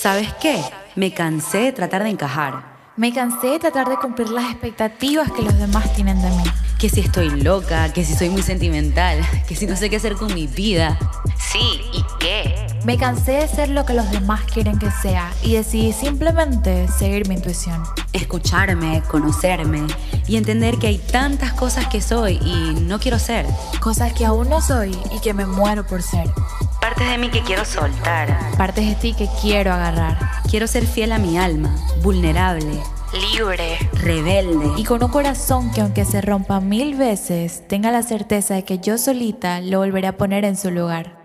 ¿Sabes qué? Me cansé de tratar de encajar. Me cansé de tratar de cumplir las expectativas que los demás tienen de mí. Que si estoy loca, que si soy muy sentimental, que si no sé qué hacer con mi vida. Sí, ¿y qué? Me cansé de ser lo que los demás quieren que sea y decidí simplemente seguir mi intuición. Escucharme, conocerme y entender que hay tantas cosas que soy y no quiero ser. Cosas que aún no soy y que me muero por ser. Partes de mí que quiero soltar. Partes de ti que quiero agarrar. Quiero ser fiel a mi alma, vulnerable, Libre. rebelde. Y con un corazón que aunque se rompa mil veces, tenga la certeza de que yo solita lo volveré a poner en su lugar.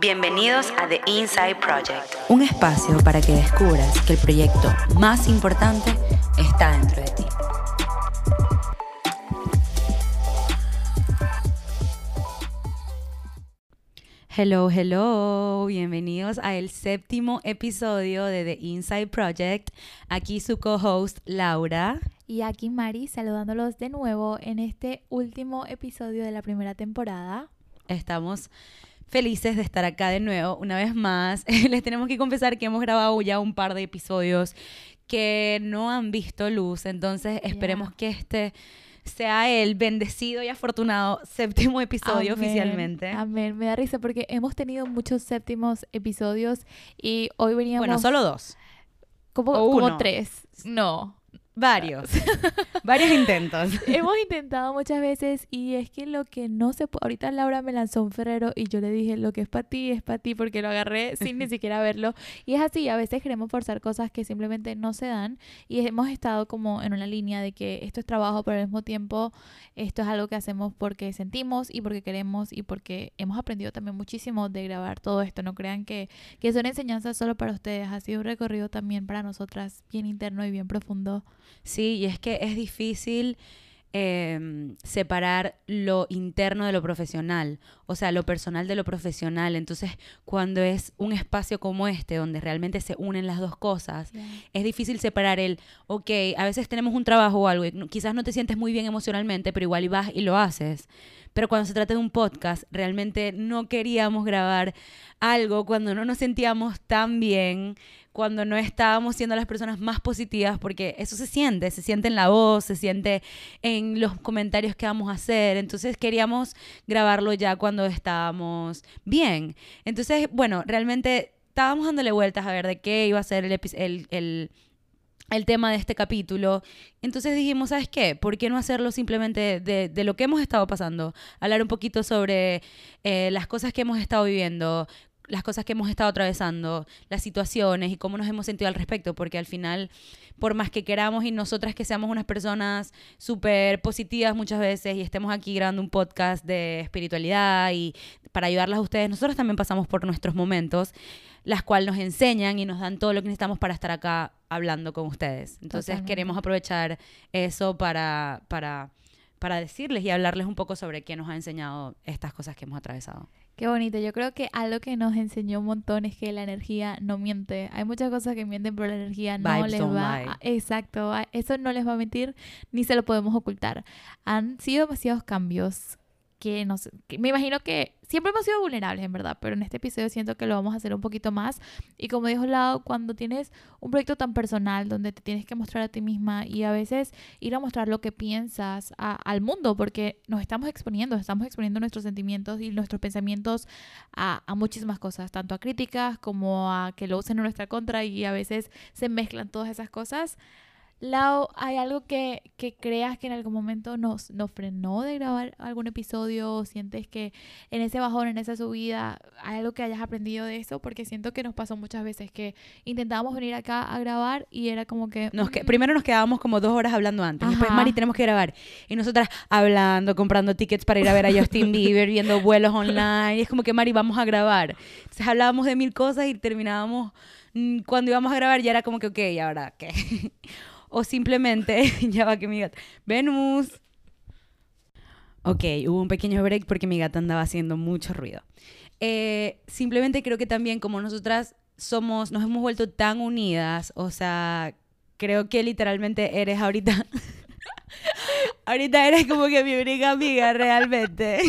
Bienvenidos a The Inside Project, un espacio para que descubras que el proyecto más importante está dentro de ti. Hello, hello, bienvenidos a el séptimo episodio de The Inside Project. Aquí su co-host Laura. Y aquí Mari saludándolos de nuevo en este último episodio de la primera temporada. Estamos felices de estar acá de nuevo una vez más. Les tenemos que confesar que hemos grabado ya un par de episodios que no han visto luz, entonces esperemos que este sea el bendecido y afortunado séptimo episodio Amén, oficialmente. Amén. Me da risa porque hemos tenido muchos séptimos episodios y hoy veníamos... Bueno, solo dos. como, tres. No. Varios. Varios intentos. Hemos intentado muchas veces y es que lo que no se puede... Ahorita Laura me lanzó un ferrero y yo le dije, lo que es para ti es para ti porque lo agarré sin ni siquiera verlo. Y es así, a veces queremos forzar cosas que simplemente no se dan y hemos estado como en una línea de que esto es trabajo, pero al mismo tiempo esto es algo que hacemos porque sentimos y porque queremos y porque hemos aprendido también muchísimo de grabar todo esto. No crean que, que son enseñanzas solo para ustedes, ha sido un recorrido también para nosotras bien interno y bien profundo. Sí, y es que es difícil eh, separar lo interno de lo profesional, o sea, lo personal de lo profesional. Entonces, cuando es un espacio como este, donde realmente se unen las dos cosas, es difícil separar el, ok, a veces tenemos un trabajo o algo, y quizás no te sientes muy bien emocionalmente, pero igual vas y lo haces. Pero cuando se trata de un podcast, realmente no queríamos grabar algo cuando no nos sentíamos tan bien, cuando no estábamos siendo las personas más positivas, porque eso se siente, se siente en la voz, se siente en los comentarios que vamos a hacer. Entonces queríamos grabarlo ya cuando estábamos bien. Entonces, bueno, realmente estábamos dándole vueltas a ver de qué iba a ser el, el, el, el tema de este capítulo. Entonces dijimos, ¿sabes qué? ¿Por qué no hacerlo simplemente de, de lo que hemos estado pasando? Hablar un poquito sobre eh, las cosas que hemos estado viviendo, las cosas que hemos estado atravesando, las situaciones y cómo nos hemos sentido al respecto, porque al final, por más que queramos y nosotras que seamos unas personas súper positivas muchas veces y estemos aquí grabando un podcast de espiritualidad y para ayudarlas a ustedes, nosotros también pasamos por nuestros momentos, las cuales nos enseñan y nos dan todo lo que necesitamos para estar acá hablando con ustedes. Entonces Totalmente. queremos aprovechar eso para, para, para decirles y hablarles un poco sobre qué nos ha enseñado estas cosas que hemos atravesado. Qué bonito. Yo creo que algo que nos enseñó un montón es que la energía no miente. Hay muchas cosas que mienten, pero la energía no les va. a- Exacto. a- Eso no les va a mentir ni se lo podemos ocultar. Han sido demasiados cambios que nos. que me imagino que siempre hemos sido vulnerables, en verdad, pero en este episodio siento que lo vamos a hacer un poquito más. Y como dijo Lau, cuando tienes un proyecto tan personal donde te tienes que mostrar a ti misma y a veces ir a mostrar lo que piensas a- al mundo, porque nos estamos exponiendo, estamos exponiendo nuestros sentimientos y nuestros pensamientos a, a muchísimas cosas, tanto a críticas como a que lo usen en nuestra contra y a veces se mezclan todas esas cosas. Lau, ¿hay algo que, que creas que en algún momento nos, nos frenó de grabar algún episodio o sientes que en ese bajón, en esa subida, hay algo que hayas aprendido de eso? Porque siento que nos pasó muchas veces que intentábamos venir acá a grabar y era como que... Nos que- mm, primero nos quedábamos como dos horas hablando antes. Después. Mari, tenemos que grabar. Y nosotras hablando, comprando tickets para ir a ver a Justin Bieber, viendo vuelos online. Y es como que, Mari, vamos a grabar. Entonces hablábamos de mil cosas y terminábamos, mm, cuando íbamos a grabar ya era como que, ok, ¿y ahora qué? O simplemente, ya va que mi gata, Venus. Ok, hubo un pequeño break porque mi gata andaba haciendo mucho ruido. Eh, simplemente creo que también como nosotras somos, nos hemos vuelto tan unidas, o sea, creo que literalmente eres ahorita, ahorita eres como que mi única amiga realmente.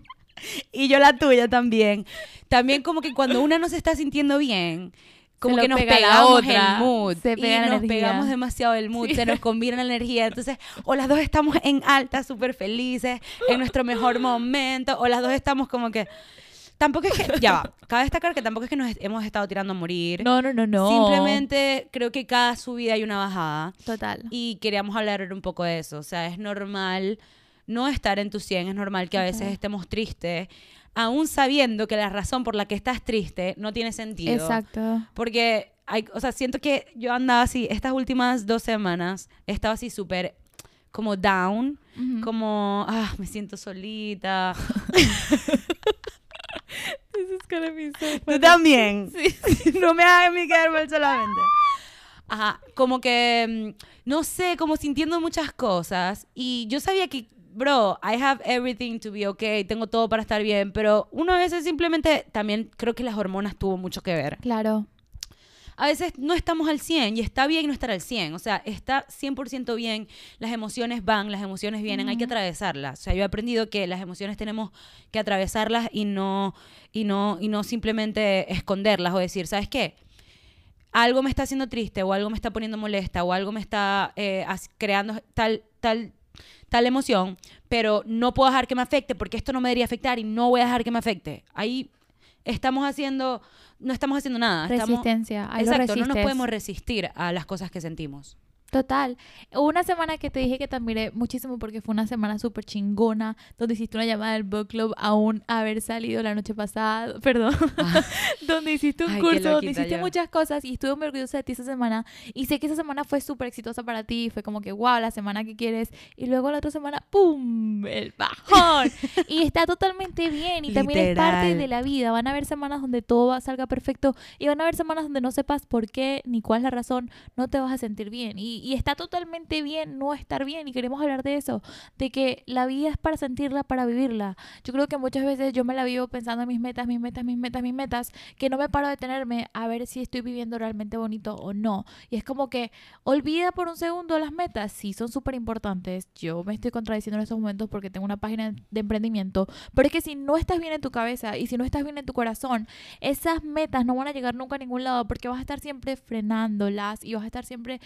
y yo la tuya también. También como que cuando una no se está sintiendo bien, como lo que nos pegamos otra, el mood se y pega la nos energía. pegamos demasiado el mood, Sí. se nos combina la energía. Entonces, o las dos estamos en alta, súper felices, en nuestro mejor momento, o las dos estamos como que... Tampoco es que, ya va, cabe destacar que tampoco es que nos hemos estado tirando a morir. No, no, no, no. Simplemente creo que cada subida hay una bajada. Total. Y queríamos hablar un poco de eso. O sea, es normal no estar en tu 100, es normal que a veces estemos tristes, aún sabiendo que la razón por la que estás triste no tiene sentido. Exacto. Porque, hay, o sea, siento que yo andaba así, estas últimas dos semanas, he estado así súper como down, como, ah, me siento solita. This is gonna be so Tú también. Sí. no me hagas mí quedar mal solamente. Ajá, como que, mm, no sé, como sintiendo muchas cosas. Y yo sabía que, bro, I have everything to be okay, tengo todo para estar bien, pero uno a veces simplemente, también creo que las hormonas tuvo mucho que ver. Claro. A veces no estamos al 100 y está bien no estar al 100, o sea, está 100% bien, las emociones van, las emociones vienen, hay que atravesarlas. O sea, yo he aprendido que las emociones tenemos que atravesarlas y no, y no, y no simplemente esconderlas o decir, ¿sabes qué? Algo me está haciendo triste o algo me está poniendo molesta o algo me está eh, creando tal, tal, tal emoción, pero no puedo dejar que me afecte porque esto no me debería afectar y no voy a dejar que me afecte. Ahí estamos haciendo, no estamos haciendo nada. estamos- Resistencia. Lo Exacto, no nos podemos resistir a las cosas que sentimos. Total. Una semana que te dije que te admiré muchísimo porque fue una semana súper chingona, donde hiciste una llamada del book club aún haber salido la noche pasada, perdón, donde hiciste un Ay, curso, donde hiciste yo. muchas cosas y estuve muy orgullosa de ti esa semana y sé que esa semana fue súper exitosa para ti, fue como que wow, la semana que quieres y luego la otra semana, ¡pum! El bajón. y está totalmente bien y también es parte de la vida. Van a haber semanas donde todo va- salga perfecto y van a haber semanas donde no sepas por qué ni cuál es la razón, no te vas a sentir bien. Y, y está totalmente bien no estar bien y queremos hablar de eso, de que la vida es para sentirla, para vivirla. Yo creo que muchas veces yo me la vivo pensando en mis metas, mis metas, mis metas, mis metas, que no me paro de detenerme a ver si estoy viviendo realmente bonito o no. Y es como que olvida por un segundo las metas, sí son súper importantes. Yo me estoy contradiciendo en estos momentos porque tengo una página de emprendimiento, pero es que si no estás bien en tu cabeza y si no estás bien en tu corazón, esas metas no van a llegar nunca a ningún lado porque vas a estar siempre frenándolas y vas a estar siempre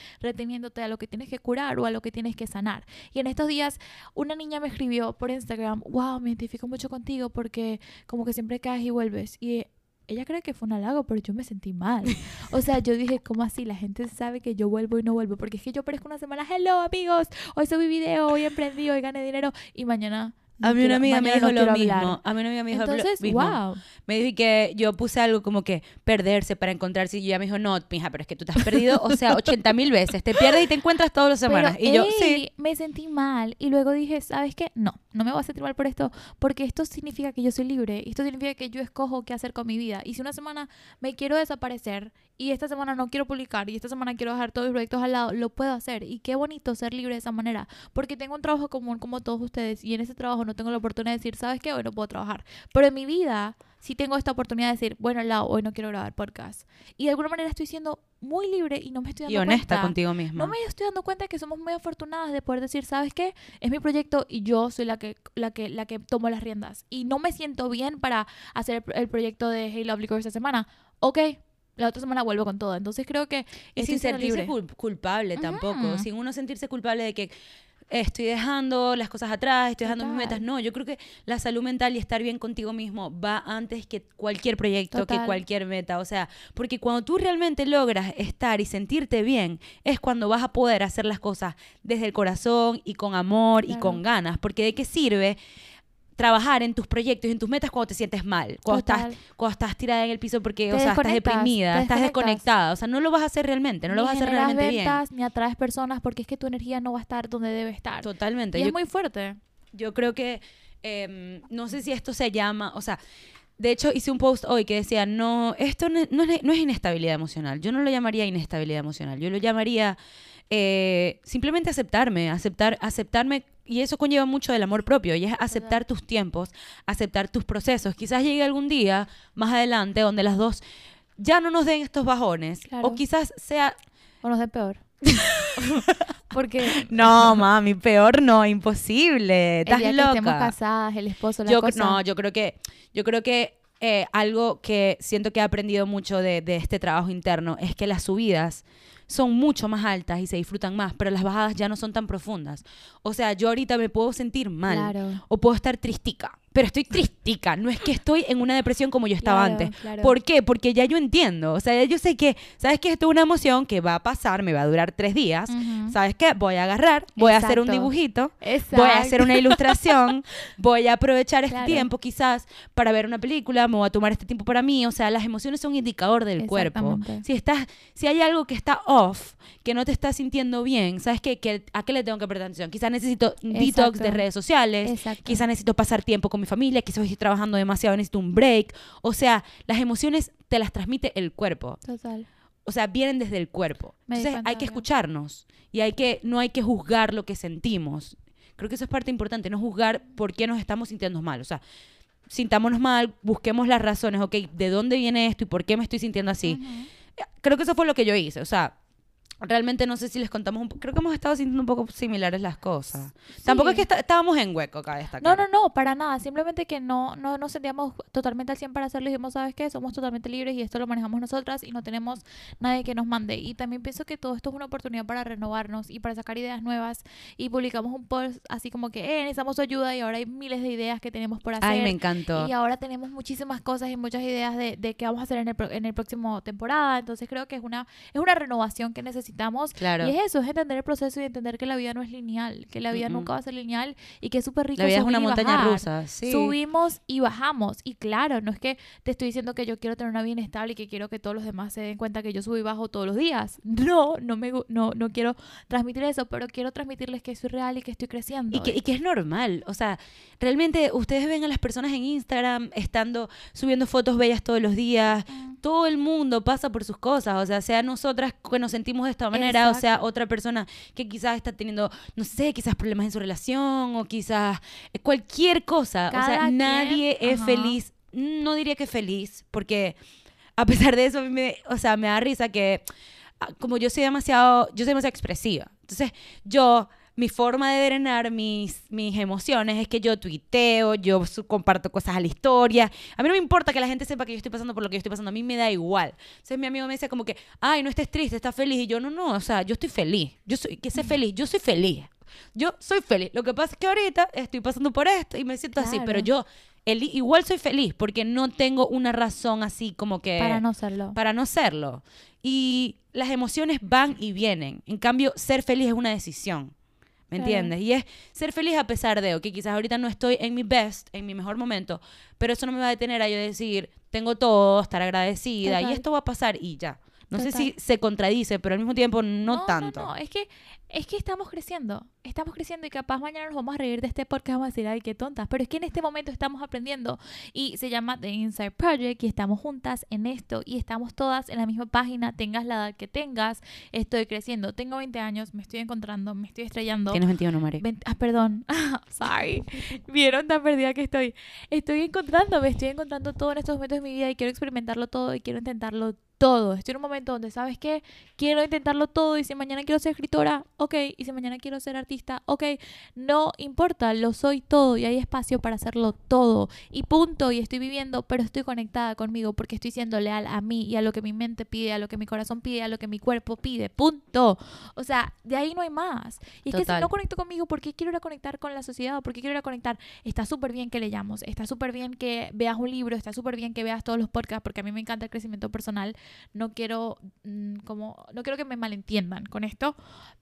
a lo que tienes que curar o a lo que tienes que sanar. Y en estos días una niña me escribió por Instagram, wow, me identifico mucho contigo porque como que siempre caes y vuelves. Y ella cree que fue un halago, pero yo me sentí mal. O sea, yo dije, ¿cómo así? La gente sabe que yo vuelvo y no vuelvo. Porque es que yo parezco una semana, hello amigos, hoy subí video, hoy emprendí, hoy gané dinero y mañana... a mí una amiga me dijo lo mismo. A mí una amiga me dijo lo Entonces, mismo. wow. Me dijo que yo puse algo como que perderse para encontrarse y ella me dijo, no, mija, pero es que tú te has perdido, o sea, 80 mil veces. Te pierdes y te encuentras todas las semanas. Pero, y yo, sí. me sentí mal y luego dije, ¿sabes qué? No, no me voy a sentir por esto porque esto significa que yo soy libre. Esto significa que yo escojo qué hacer con mi vida. Y si una semana me quiero desaparecer y esta semana no quiero publicar y esta semana quiero dejar todos mis proyectos al lado, lo puedo hacer. Y qué bonito ser libre de esa manera porque tengo un trabajo común como todos ustedes y en ese trabajo no tengo la oportunidad de decir, ¿sabes qué? Hoy no puedo trabajar. Pero en mi vida sí tengo esta oportunidad de decir, bueno, Lau, hoy no quiero grabar podcast. Y de alguna manera estoy siendo muy libre y no me estoy dando Y honesta cuenta. contigo misma. No me estoy dando cuenta que somos muy afortunadas de poder decir, ¿sabes qué? Es mi proyecto y yo soy la que, la que, la que tomo las riendas. Y no me siento bien para hacer el, proyecto de Hey Lovely Girl esta semana. Ok, la otra semana vuelvo con todo. Entonces creo que Y sin sentirse libre. cul- culpable tampoco, sin uno sentirse culpable de que estoy dejando las cosas atrás, estoy dejando mis metas. No, yo creo que la salud mental y estar bien contigo mismo va antes que cualquier proyecto, que cualquier meta. O sea, porque cuando tú realmente logras estar y sentirte bien, es cuando vas a poder hacer las cosas desde el corazón y con amor y con ganas. Porque de qué sirve trabajar en tus proyectos y en tus metas cuando te sientes mal, cuando Total. estás cuando estás tirada en el piso porque, o sea, estás deprimida, estás desconectada, o sea, no lo vas a hacer realmente, no lo vas a hacer realmente bien. ventas, ni atraes personas porque es que tu energía no va a estar donde debe estar. Totalmente. Y Yo, es muy fuerte. yo creo que, em, no sé si esto se llama, o sea, de hecho hice un post hoy que decía, no, esto no, no es, no es inestabilidad emocional, yo no lo llamaría inestabilidad emocional, yo lo llamaría eh, simplemente aceptarme, aceptar, aceptarme, y eso conlleva mucho del amor propio, y es aceptar tus tiempos, aceptar tus procesos. Quizás llegue algún día más adelante donde las dos ya no nos den estos bajones, Claro. o quizás sea O nos de peor. porque No, mami, peor no, imposible. el Estás que loca. estemos casadas, el esposo, la yo, cosa... No, yo creo que, yo creo que eh, algo que siento que he aprendido mucho de, de este trabajo interno es que las subidas son mucho más altas y se disfrutan más, pero las bajadas ya no son tan profundas. O sea, yo ahorita me puedo sentir mal Claro. o puedo estar tristica, pero estoy tristica, no es que estoy en una depresión como yo estaba Claro, antes. claro. ¿Por qué? Porque ya yo entiendo, o sea, ya yo sé que, ¿sabes qué? Esto es una emoción que va a pasar, me va a durar tres días. Ujú. ¿Sabes qué? Voy a agarrar, voy a hacer un Exacto. dibujito, Exacto. voy a hacer una ilustración, voy a aprovechar este Claro. tiempo quizás para ver una película, me voy a tomar este tiempo para mí, o sea, las emociones son un indicador del cuerpo. Si estás si hay algo que está off, que no te estás sintiendo bien, ¿sabes qué? Que ¿A qué le tengo que prestar atención? Quizás necesito un detox Exacto. de redes sociales, Exacto. quizás necesito pasar tiempo con mi familia, quizás estoy trabajando demasiado, necesito un break. O sea, las emociones te las transmite el cuerpo Total. o sea, vienen desde el cuerpo. Me Entonces hay que escucharnos y hay que no hay que juzgar lo que sentimos. Creo que eso es parte importante, no juzgar por qué nos estamos sintiendo mal. O sea, sintámonos mal, busquemos las razones, ok, ¿de dónde viene esto y por qué me estoy sintiendo así? Creo que eso fue lo que yo hice. O sea, realmente no sé si les contamos un Creo que hemos estado sintiendo un poco similares las cosas. Tampoco es que está- estábamos en hueco acá destacar. No, no, no, para nada. Simplemente que no, no nos sentíamos totalmente al 100 para hacerlo. Y dijimos, ¿sabes qué? Somos totalmente libres y esto lo manejamos nosotras y no tenemos nadie que nos mande. Y también pienso que todo esto es una oportunidad para renovarnos y para sacar ideas nuevas. Y publicamos un post así como que, eh, necesitamos ayuda y ahora hay miles de ideas que tenemos por hacer. Ay, me encantó. Y ahora tenemos muchísimas cosas y muchas ideas de, de qué vamos a hacer en el, pro- en el próximo temporada. Entonces creo que es una, es una renovación que necesitamos. Claro. Y es eso, es entender el proceso y entender que la vida no es lineal, que la vida nunca va a ser lineal y que es súper rico La vida es una montaña bajar. rusa. Sí. Subimos y bajamos. Y claro, no es que te estoy diciendo que yo quiero tener una vida estable y que quiero que todos los demás se den cuenta que yo subo y bajo todos los días. No, no me no, no quiero transmitir eso, pero quiero transmitirles que soy real y que estoy creciendo. Y que, y que es normal. O sea, realmente ustedes ven a las personas en Instagram estando, subiendo fotos bellas todos los días. Mm. Todo el mundo pasa por sus cosas. O sea, sea nosotras que nos sentimos esta manera, o sea, otra persona que quizás está teniendo, no sé, quizás problemas en su relación o quizás eh, cualquier cosa. o sea, quien, nadie es feliz. No diría que feliz, porque a pesar de eso, a mí me, o sea, me da risa que ah, como yo soy demasiado, yo soy demasiado expresiva. Entonces, yo, mi forma de drenar mis, mis emociones es que yo tuiteo, yo comparto cosas a la historia. A mí no me importa que la gente sepa que yo estoy pasando por lo que yo estoy pasando, a mí me da igual. Entonces, mi amigo me decía como que, ay, no estés triste, estás feliz. Y yo, no, no, o sea, yo estoy feliz. Yo soy, que sé feliz, yo soy feliz. Yo soy feliz. Lo que pasa es que ahorita estoy pasando por esto y me siento así, Claro. pero yo el- igual soy feliz porque no tengo una razón así como que para no serlo. para no serlo. Y las emociones van y vienen. En cambio, ser feliz es una decisión. ¿Me entiendes? Y es ser feliz a pesar de, ok, quizás ahorita no estoy en mi best, en mi mejor momento, pero eso no me va a detener a yo decir, tengo todo, estar agradecida, y Total. esto va a pasar y ya. No sé Total. si se contradice, pero al mismo tiempo no, tanto. No, es que es que estamos creciendo, estamos creciendo y capaz mañana nos vamos a reír de este podcast, vamos a decir, ay, qué tontas, pero es que en este momento estamos aprendiendo y se llama The Inside Project y estamos juntas en esto y estamos todas en la misma página, tengas la edad que tengas, estoy creciendo, tengo 20 años, me estoy encontrando, me estoy estrellando. Tienes 21, Mari. Ven- ah, perdón. Sorry. Vieron tan perdida que estoy. Estoy encontrándome, estoy encontrando todo en estos momentos de mi vida y quiero experimentarlo todo y quiero intentarlo todo. Estoy en un momento donde, ¿sabes qué? Quiero intentarlo todo y si mañana quiero ser escritora, ok. Y si mañana quiero ser artista, ok. No importa, lo soy todo y hay espacio para hacerlo todo. Y punto, y estoy viviendo, pero estoy conectada conmigo porque estoy siendo leal a mí y a lo que mi mente pide, a lo que mi corazón pide, a lo que mi cuerpo pide. Punto. O sea, de ahí no hay más. Y es que si Total. no conecto conmigo, ¿por qué quiero ir a conectar con la sociedad? ¿Por qué quiero ir a conectar? Está súper bien que leyamos, está súper bien que veas un libro, está súper bien que veas todos los podcasts, porque a mí me encanta el crecimiento personal. No quiero, mm, como, no quiero que me malentiendan con esto,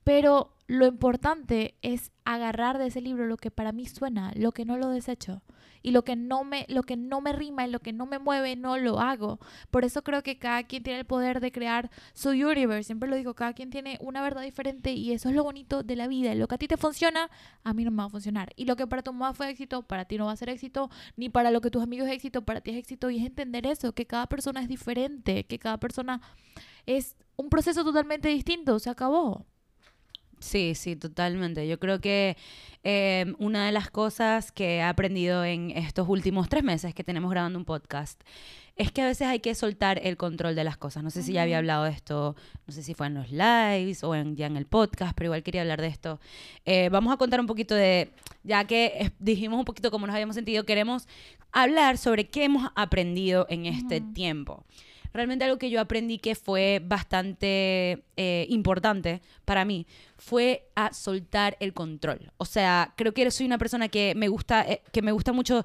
pero lo importante es agarrar de ese libro lo que para mí suena, lo que no lo desecho. Y lo que no me, lo que no me rima y lo que no me mueve, no lo hago. Por eso creo que cada quien tiene el poder de crear su universe. Siempre lo digo, cada quien tiene una verdad diferente y eso es lo bonito de la vida. Lo que a ti te funciona, a mí no me va a funcionar. Y lo que para tu mamá fue éxito, para ti no va a ser éxito, ni para lo que tus amigos es éxito, para ti es éxito. Y es entender eso, que cada persona es diferente, que cada persona es un proceso totalmente distinto. Se acabó. Sí, sí, totalmente. Yo creo que eh, una de las cosas que he aprendido en estos últimos tres meses que tenemos grabando un podcast es que a veces hay que soltar el control de las cosas. No sé si ya había hablado de esto, no sé si fue en los lives o en, ya en el podcast, pero igual quería hablar de esto. Eh, vamos a contar un poquito de, ya que dijimos un poquito cómo nos habíamos sentido, queremos hablar sobre qué hemos aprendido en este tiempo realmente algo que yo aprendí que fue bastante eh, importante para mí fue a soltar el control. O sea, creo que soy una persona que me gusta, eh, que me gusta mucho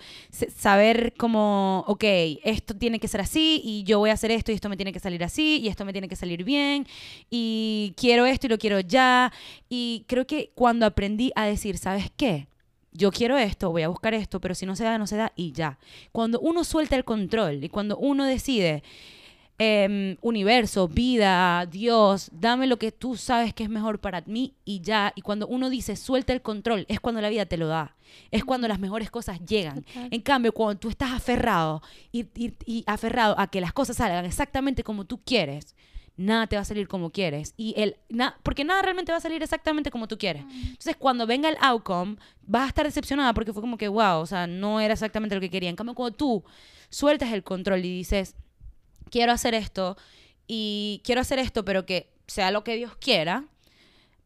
saber cómo, ok, esto tiene que ser así y yo voy a hacer esto y esto me tiene que salir así y esto me tiene que salir bien y quiero esto y lo quiero ya. Y creo que cuando aprendí a decir, ¿sabes qué? yo quiero esto, voy a buscar esto, pero si no se da, no se da y ya. Cuando uno suelta el control y cuando uno decide, Em, universo, vida, Dios, dame lo que tú sabes que es mejor para mí y ya. Y cuando uno dice suelta el control, es cuando la vida te lo da. Es cuando las mejores cosas llegan. En cambio, cuando tú estás aferrado y, aferrado a que las cosas salgan exactamente como tú quieres, nada te va a salir como quieres. Y el, porque nada realmente va a salir exactamente como tú quieres. Entonces, cuando venga el outcome, vas a estar decepcionada porque fue como que, wow, o sea, no era exactamente lo que quería. En cambio, cuando tú sueltas el control y dices, quiero hacer esto y quiero hacer esto, pero que sea lo que Dios quiera,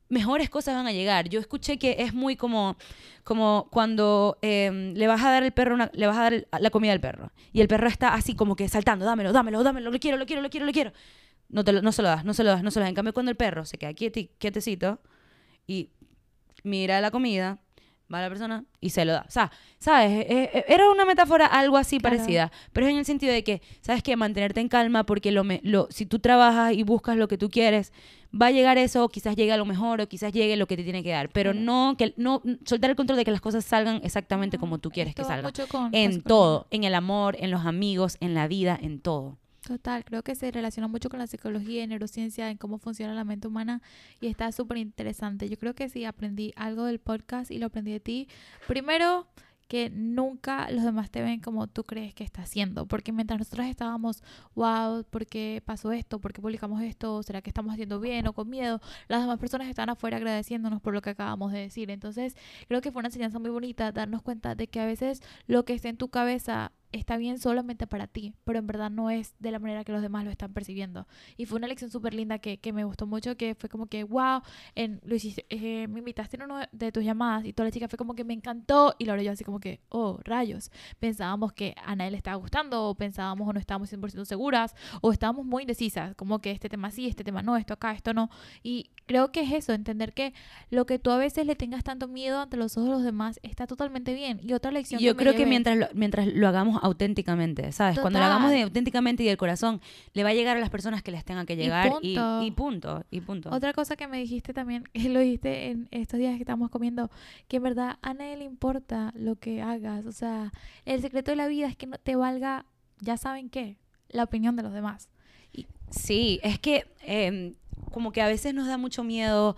mejores cosas van a llegar. Yo escuché que es muy como, como cuando em, le vas a dar el perro le vas a dar la comida al perro y el perro está así como que saltando, dámelo, dámelo, dámelo, lo quiero, lo quiero, lo quiero, lo quiero. No, te no se lo das, no se lo das, no se lo das. En cambio, cuando el perro se queda quietecito y mira la comida, va a la persona y se lo da. O sea, ¿sabes? Era una metáfora algo así parecida, pero es en el sentido de que, ¿sabes qué? Mantenerte en calma porque lo, lo, si tú trabajas y buscas lo que tú quieres, va a llegar eso, o quizás llegue a lo mejor, o quizás llegue lo que te tiene que dar, pero no, que, no soltar el control de que las cosas salgan exactamente como tú quieres que salgan. en todo, en el amor, en los amigos, en la vida, en todo. Total, creo que se relaciona mucho con la psicología y neurociencia, en cómo funciona la mente humana y está súper interesante. Yo creo que sí, aprendí algo del podcast y lo aprendí de ti. Primero, que nunca los demás te ven como tú crees que está haciendo. Porque mientras nosotros estábamos, wow, ¿por qué pasó esto? ¿Por qué publicamos esto? ¿Será que estamos haciendo bien o con miedo? Las demás personas están afuera agradeciéndonos por lo que acabamos de decir. Entonces, creo que fue una enseñanza muy bonita darnos cuenta de que a veces lo que está en tu cabeza está bien solamente para ti, pero en verdad no es de la manera que los demás lo están percibiendo. Y fue una lección súper linda que, que, me gustó mucho, que fue como que, wow, en, lo eh, me invitaste en una de tus llamadas y toda la chica fue como que me encantó y Laura yo así como que, oh, rayos, pensábamos que a nadie le estaba gustando o pensábamos o no estábamos 100% seguras o estábamos muy indecisas, como que este tema sí, este tema no, esto acá, esto no. Y creo que es eso, entender que lo que tú a veces le tengas tanto miedo ante los ojos de los demás está totalmente bien. Y otra lección... Yo creo que mientras mientras lo hagamos auténticamente, ¿sabes? Cuando lo hagamos de auténticamente y del corazón, le va a llegar a las personas que les tenga que llegar y punto. Y, punto, Otra cosa que me dijiste también, lo dijiste en estos días que estamos comiendo, que en verdad a nadie le importa lo que hagas. O sea, el secreto de la vida es que no te valga, ya saben qué, la opinión de los demás. Y, sí, es que em, como que a veces nos da mucho miedo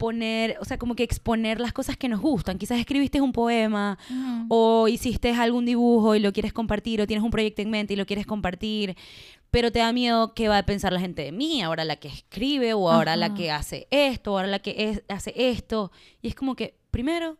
poner, o sea, como que exponer las cosas que nos gustan. Quizás escribiste un poema o hiciste algún dibujo y lo quieres compartir o tienes un proyecto en mente y lo quieres compartir, pero te da miedo qué va a pensar la gente de mí, ahora la que escribe o ahora la que hace esto, o ahora la que hace esto. Y es como que, primero,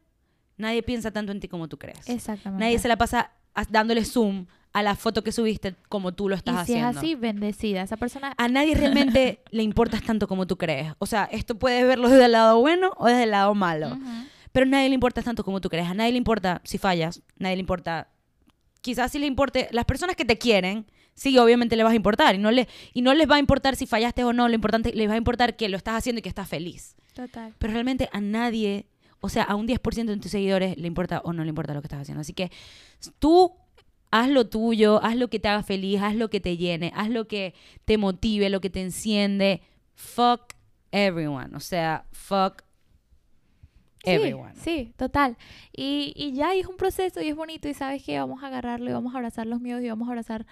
nadie piensa tanto en ti como tú crees. Exactamente. Nadie se la pasa dándole zoom a la foto que subiste como tú lo estás y si haciendo. es así, bendecida. Esa persona... A nadie realmente le importas tanto como tú crees. O sea, esto puedes verlo desde el lado bueno o desde el lado malo. Pero a nadie le importa tanto como tú crees. A nadie le importa si fallas. A nadie le importa... Quizás si le importe... Las personas que te quieren, sí, obviamente le vas a importar. Y no, le, y no les va a importar si fallaste o no. Lo importante, les va a importar que lo estás haciendo y que estás feliz. Total. Pero realmente a nadie... O sea, a un 10% de tus seguidores le importa o no le importa lo que estás haciendo. Así que tú haz lo tuyo, haz lo que te haga feliz, haz lo que te llene, haz lo que te motive, lo que te enciende. Fuck everyone. O sea, fuck everyone. Sí, total. Y, y ya es un proceso y es bonito y sabes que vamos a agarrarlo y vamos a abrazar los miedos y vamos a abrazar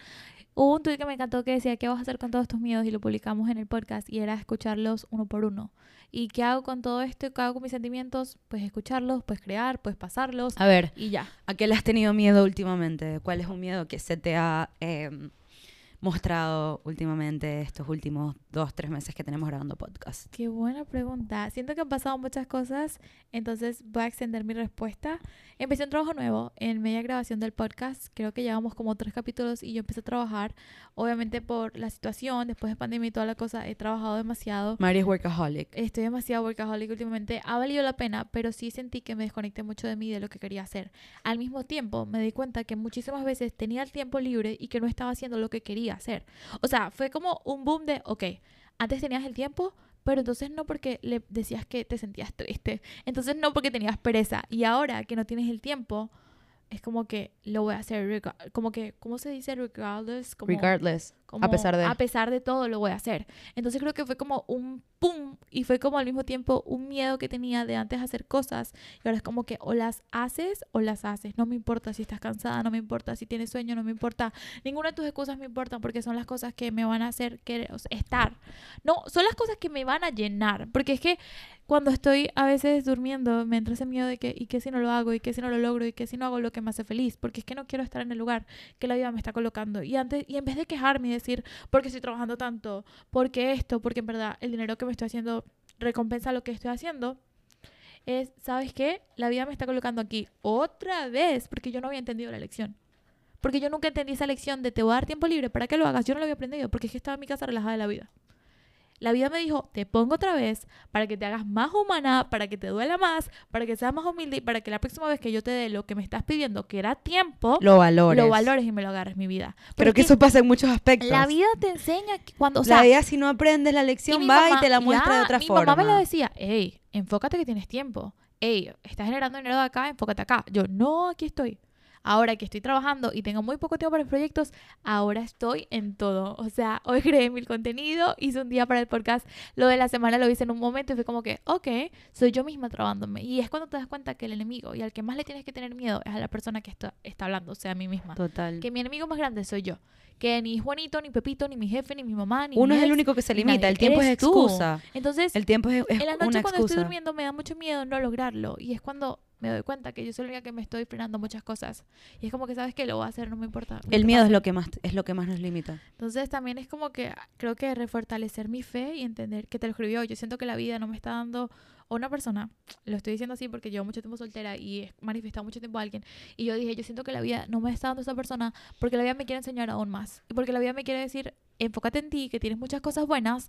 Hubo un tweet que me encantó que decía, ¿qué vas a hacer con todos estos miedos? Y lo publicamos en el podcast y era escucharlos uno por uno. ¿Y qué hago con todo esto? ¿Qué hago con mis sentimientos? Pues escucharlos, pues crear, pues pasarlos. A ver, y ya. ¿A qué le has tenido miedo últimamente? ¿Cuál es un miedo que se te ha em, mostrado últimamente estos últimos dos, tres meses que tenemos grabando podcast? Qué buena pregunta. Siento que han pasado muchas cosas, entonces voy a extender mi respuesta. Empecé un trabajo nuevo en media grabación del podcast. Creo que llevamos como tres capítulos y yo empecé a trabajar. Obviamente por la situación, después de pandemia y toda la cosa, he trabajado demasiado. María es workaholic. Estoy demasiado workaholic últimamente. Ha valido la pena, pero sí sentí que me desconecté mucho de mí, de lo que quería hacer. Al mismo tiempo, me di cuenta que muchísimas veces tenía el tiempo libre y que no estaba haciendo lo que quería hacer. O sea, fue como un boom de, ok, antes tenías el tiempo, pero entonces no porque le decías que te sentías triste, entonces no porque tenías pereza, y ahora que no tienes el tiempo, es como que lo voy a hacer, como que, ¿cómo se dice regardless? Como, Regardless. Como a pesar de. A pesar de todo lo voy a hacer. Entonces creo que fue como un pum y fue como al mismo tiempo un miedo que tenía de antes hacer cosas y ahora es como que o las haces o las haces. No me importa si estás cansada, no me importa si tienes sueño, no me importa. Ninguna de tus excusas me importan porque son las cosas que me van a hacer querer, o sea, estar. No, son las cosas que me van a llenar. Porque es que cuando estoy a veces durmiendo me entra ese miedo de que, ¿y qué si no lo hago? ¿Y qué si no lo logro? ¿Y qué si no hago lo que me hace feliz? Porque es que no quiero estar en el lugar que la vida me está colocando. Y antes, y en vez de quejarme decir, porque estoy trabajando tanto, porque esto, porque en verdad el dinero que me estoy haciendo recompensa lo que estoy haciendo, es, ¿sabes qué? La vida me está colocando aquí otra vez, porque yo no había entendido la lección. Porque yo nunca entendí esa lección de te voy a dar tiempo libre para que lo hagas. Yo no lo había aprendido porque es que estaba en mi casa relajada de la vida. La vida me dijo, te pongo otra vez para que te hagas más humana, para que te duela más, para que seas más humilde y para que la próxima vez que yo te dé lo que me estás pidiendo, que era tiempo, Lo valores. lo valores y me lo agarres, mi vida. Porque que eso pasa en muchos aspectos. la vida te enseña que cuando, o sea, la vida, si no aprendes la lección, mi va y te la muestra ya, de otra mi forma. mamá me lo decía, hey, enfócate que tienes tiempo. Hey, estás generando dinero de acá, enfócate acá. Yo, no, aquí estoy. Ahora que estoy trabajando y tengo muy poco tiempo para los proyectos, ahora estoy en todo. O sea, hoy creé mil contenido, hice un día para el podcast, lo de la semana lo hice en un momento y fue como que, ok, soy yo misma trabándome. Y es cuando te das cuenta que el enemigo y al que más le tienes que tener miedo es a la persona que está, está hablando, o sea, a mí misma. Total. Que mi enemigo más grande soy yo. Que ni Juanito, ni Pepito, ni mi jefe, ni mi mamá, ni Uno mi es el ex, único que se limita. El tiempo es Eres tú. excusa. Entonces, El tiempo es, es en la noche una cuando excusa. estoy durmiendo me da mucho miedo no lograrlo y es cuando me doy cuenta que yo soy la única que me estoy frenando muchas cosas. Y es como que sabes que lo voy a hacer no me importa El miedo es lo que más es lo que más nos limita. entonces también es como que creo que refortalecer mi fe y entender que te lo escribió yo siento que la vida no me está dando o una persona lo estoy diciendo así porque llevo mucho tiempo soltera y he manifestado mucho tiempo a alguien y yo dije yo siento que la vida no me está dando esa persona porque la vida me quiere enseñar aún más y porque la vida me quiere decir enfócate en ti que tienes muchas cosas buenas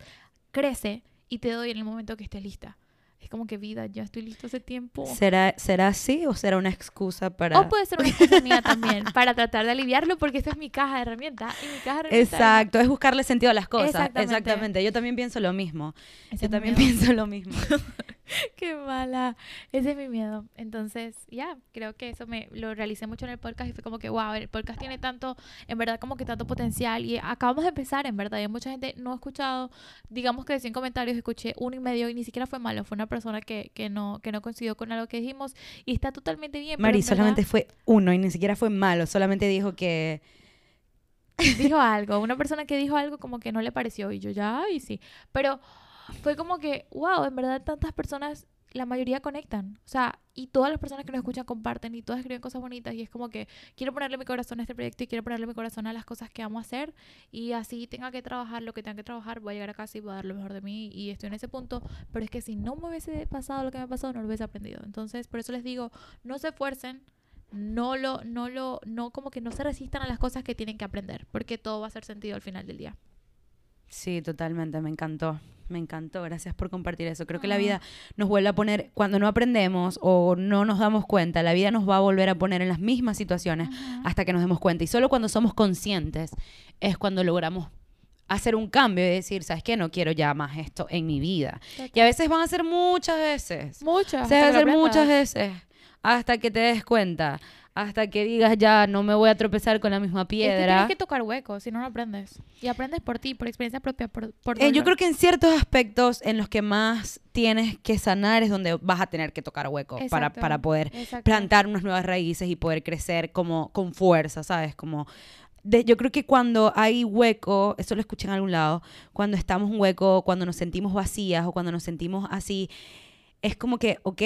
crece y te doy en el momento que estés lista es como que vida, ya estoy listo hace tiempo. ¿Será, ¿Será así o será una excusa para...? O puede ser una excusa mía también para tratar de aliviarlo porque esta es mi caja de herramientas y mi caja de herramientas es- Exacto, es buscarle sentido a las cosas. Exactamente. Exactamente. Yo también pienso lo mismo. Ese Yo también pienso lo mismo. Qué mala. Ese es mi miedo. Entonces, ya, creo que eso me lo realicé mucho en el podcast y fue como que, wow, el podcast tiene tanto, en verdad, como que tanto potencial. Y acabamos de empezar, en verdad. Y mucha gente no ha escuchado, digamos que de 100 comentarios escuché uno y medio y ni siquiera fue malo. Fue una persona que, que, no, que no coincidió con algo que dijimos y está totalmente bien. Mari, verdad solamente fue uno y ni siquiera fue malo. Solamente dijo que... dijo algo, una persona que dijo algo como que no le pareció y yo ya, y sí, pero fue como que, wow, en verdad tantas personas, la mayoría conectan, o sea, y todas las personas que nos escuchan comparten y todas escriben cosas bonitas y es como que quiero ponerle mi corazón a este proyecto y quiero ponerle mi corazón a las cosas que amo hacer y así tenga que trabajar lo que tenga que trabajar, voy a llegar a casa y voy a dar lo mejor de mí y estoy en ese punto, pero es que si no me hubiese pasado lo que me pasado, no lo hubiese aprendido, entonces por eso les digo, no se esfuercen, no lo, no lo, no como que no se resistan a las cosas que tienen que aprender, porque todo va a hacer sentido al final del día. Sí, totalmente. Me encantó. Me encantó. Gracias por compartir eso. Creo que la Ah. vida nos vuelve a poner... Cuando no aprendemos o no nos damos cuenta, la vida nos va a volver a poner en las mismas situaciones hasta que nos demos cuenta. Y solo cuando somos conscientes es cuando logramos hacer un cambio y decir, ¿sabes qué? No quiero ya más esto en mi vida. Y a veces van a ser muchas veces. Muchas. Se va a hacer muchas veces hasta que te des cuenta. Hasta que digas, ya, no me voy a tropezar con la misma Es que piedra. tienes que tocar huecos, si no, no aprendes. Y aprendes por ti, por experiencia propia, por, por Eh, yo creo que en ciertos aspectos en los que más tienes que sanar es donde vas a tener que tocar hueco para, para poder exacto. plantar unas nuevas raíces y poder crecer como con fuerza, ¿sabes? Como de- yo creo que cuando hay hueco, eso lo escuché en algún lado, cuando estamos un hueco, cuando nos sentimos vacías o cuando nos sentimos así, es como que, ok,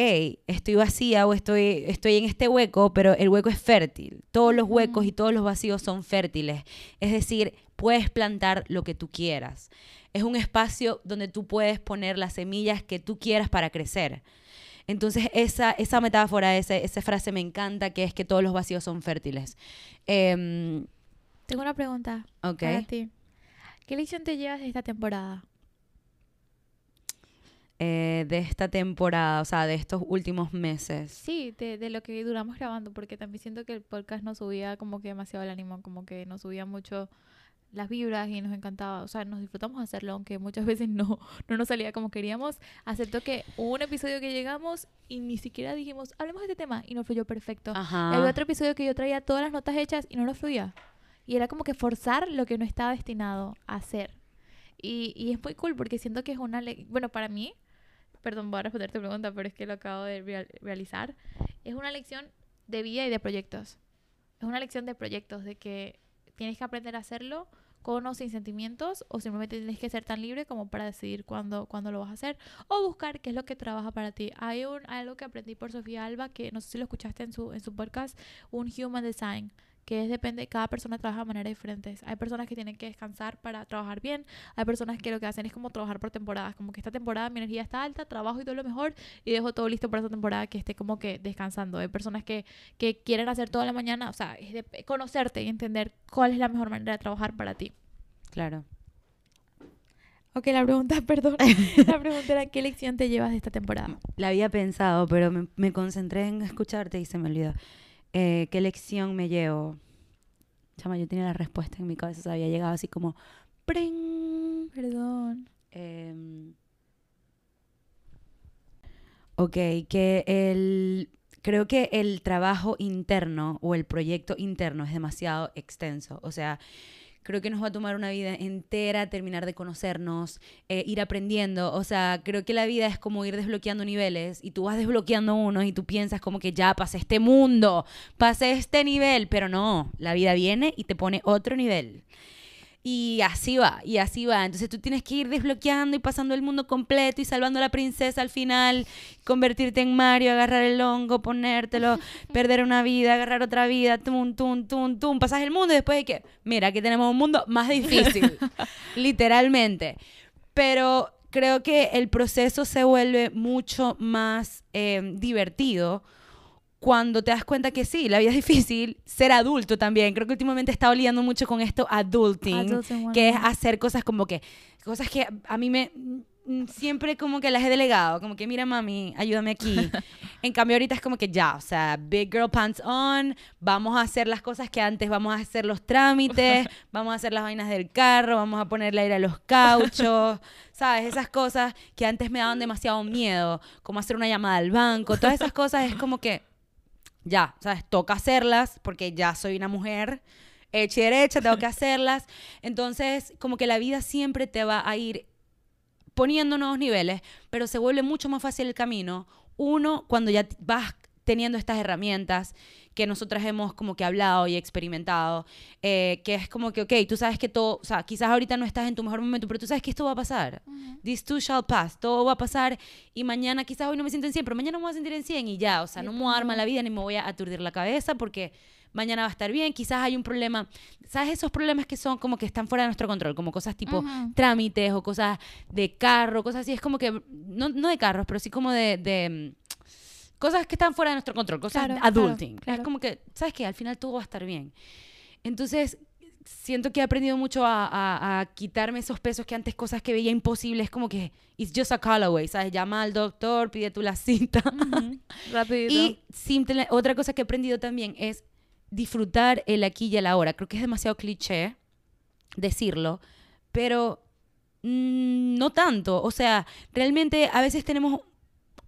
estoy vacía o estoy, estoy en este hueco, pero el hueco es fértil. Todos los huecos y todos los vacíos son fértiles. Es decir, puedes plantar lo que tú quieras. Es un espacio donde tú puedes poner las semillas que tú quieras para crecer. Entonces, esa, esa metáfora, esa, esa frase me encanta, que es que todos los vacíos son fértiles. Em, Tengo una pregunta ok. para ti. ¿Qué lección te llevas de esta temporada? Eh, de esta temporada, o sea, de estos últimos meses. Sí, de, de lo que duramos grabando, porque también siento que el podcast nos subía como que demasiado el ánimo, como que nos subía mucho las vibras y nos encantaba, o sea, nos disfrutamos hacerlo, aunque muchas veces no, no nos salía como queríamos. Acepto que hubo un episodio que llegamos y ni siquiera dijimos, hablemos de este tema, y nos fluyó perfecto. Ajá. Y había otro episodio que yo traía todas las notas hechas y no nos fluía. Y era como que forzar lo que no estaba destinado a hacer. Y, y es muy cool porque siento que es una... Bueno, para mí, perdón, voy a responder tu pregunta, pero es que lo acabo de real- realizar. Es una lección de vida y de proyectos. Es una lección de proyectos, de que tienes que aprender a hacerlo con o sin sentimientos o simplemente tienes que ser tan libre como para decidir cuándo, cuándo lo vas a hacer o buscar qué es lo que trabaja para ti. Hay un, algo que aprendí por Sofía Alba que no sé si lo escuchaste en su, en su podcast, un Human Design, que es depende, cada persona trabaja de maneras diferentes. Hay personas que tienen que descansar para trabajar bien, hay personas que lo que hacen es como trabajar por temporadas, como que esta temporada mi energía está alta, trabajo y todo lo mejor y dejo todo listo para esta temporada que esté como que descansando. Hay personas que, que quieren hacer toda la mañana, o sea, es de conocerte y entender cuál es la mejor manera de trabajar para ti. Claro. Ok, la pregunta, perdón, la pregunta era ¿qué lección te llevas de esta temporada? La había pensado, pero me, me concentré en escucharte y se me olvidó. Eh, ¿Qué lección me llevo? Chama, yo tenía la respuesta en mi cabeza, se había llegado así como... ¡pring! Perdón. Em, ok, que el... Creo que el trabajo interno o el proyecto interno es demasiado extenso. O sea, creo que nos va a tomar una vida entera terminar de conocernos, eh, ir aprendiendo. O sea, creo que la vida es como ir desbloqueando niveles y tú vas desbloqueando unos y tú piensas como que ya pasé este mundo, pasé este nivel, pero no, la vida viene y te pone otro nivel. Y así va, y así va. Entonces tú tienes que ir desbloqueando y pasando el mundo completo y salvando a la princesa al final, convertirte en Mario, agarrar el hongo, ponértelo, perder una vida, agarrar otra vida, tum, tum, tum, tum. Pasas el mundo y después de que, mira, aquí tenemos un mundo más difícil, literalmente. Pero creo que el proceso se vuelve mucho más eh, divertido cuando te das cuenta que sí, la vida es difícil, ser adulto también. Creo que últimamente he estado liando mucho con esto adulting, Adulting que es 101. hacer cosas como que, cosas que a mí me mm, siempre como que las he delegado, como que mira mami, ayúdame aquí. en cambio ahorita es como que ya, o sea, big girl pants on, vamos a hacer las cosas que antes, vamos a hacer los trámites, vamos a hacer las vainas del carro, vamos a ponerle aire a los cauchos, ¿sabes? Esas cosas que antes me daban demasiado miedo, como hacer una llamada al banco, todas esas cosas es como que ya, ¿sabes? Toca hacerlas porque ya soy una mujer hecha y derecha, tengo que hacerlas. Entonces, como que la vida siempre te va a ir poniendo nuevos niveles, pero se vuelve mucho más fácil el camino. Uno, cuando ya vas teniendo estas herramientas que nosotras hemos como que hablado y experimentado, eh, que es como que, ok, tú sabes que todo, o sea, quizás ahorita no estás en tu mejor momento, pero tú sabes que esto va a pasar. This too shall pass, todo va a pasar y mañana quizás hoy no me siento en 100, pero mañana me voy a sentir en 100 y ya, o sea, no me voy a dar mala vida ni me voy a aturdir la cabeza porque mañana va a estar bien, quizás hay un problema, ¿sabes? Esos problemas que son como que están fuera de nuestro control, como cosas tipo trámites o cosas de carro, cosas así, es como que, no, no de carros, pero sí como de, de, mm, cosas que están fuera de nuestro control, cosas Claro, de claro, adulting. claro. Es como que, ¿sabes qué? Al final todo va a estar bien. Entonces, siento que he aprendido mucho a, a- a quitarme esos pesos que antes cosas que veía imposibles, como que it's just a call away, ¿sabes? Llama al doctor, pide tú la. Ujú. Rapidito. Y simple, otra cosa que he aprendido también es disfrutar el aquí y el ahora. Creo que es demasiado cliché decirlo, pero mm, no tanto. O sea, realmente a veces tenemos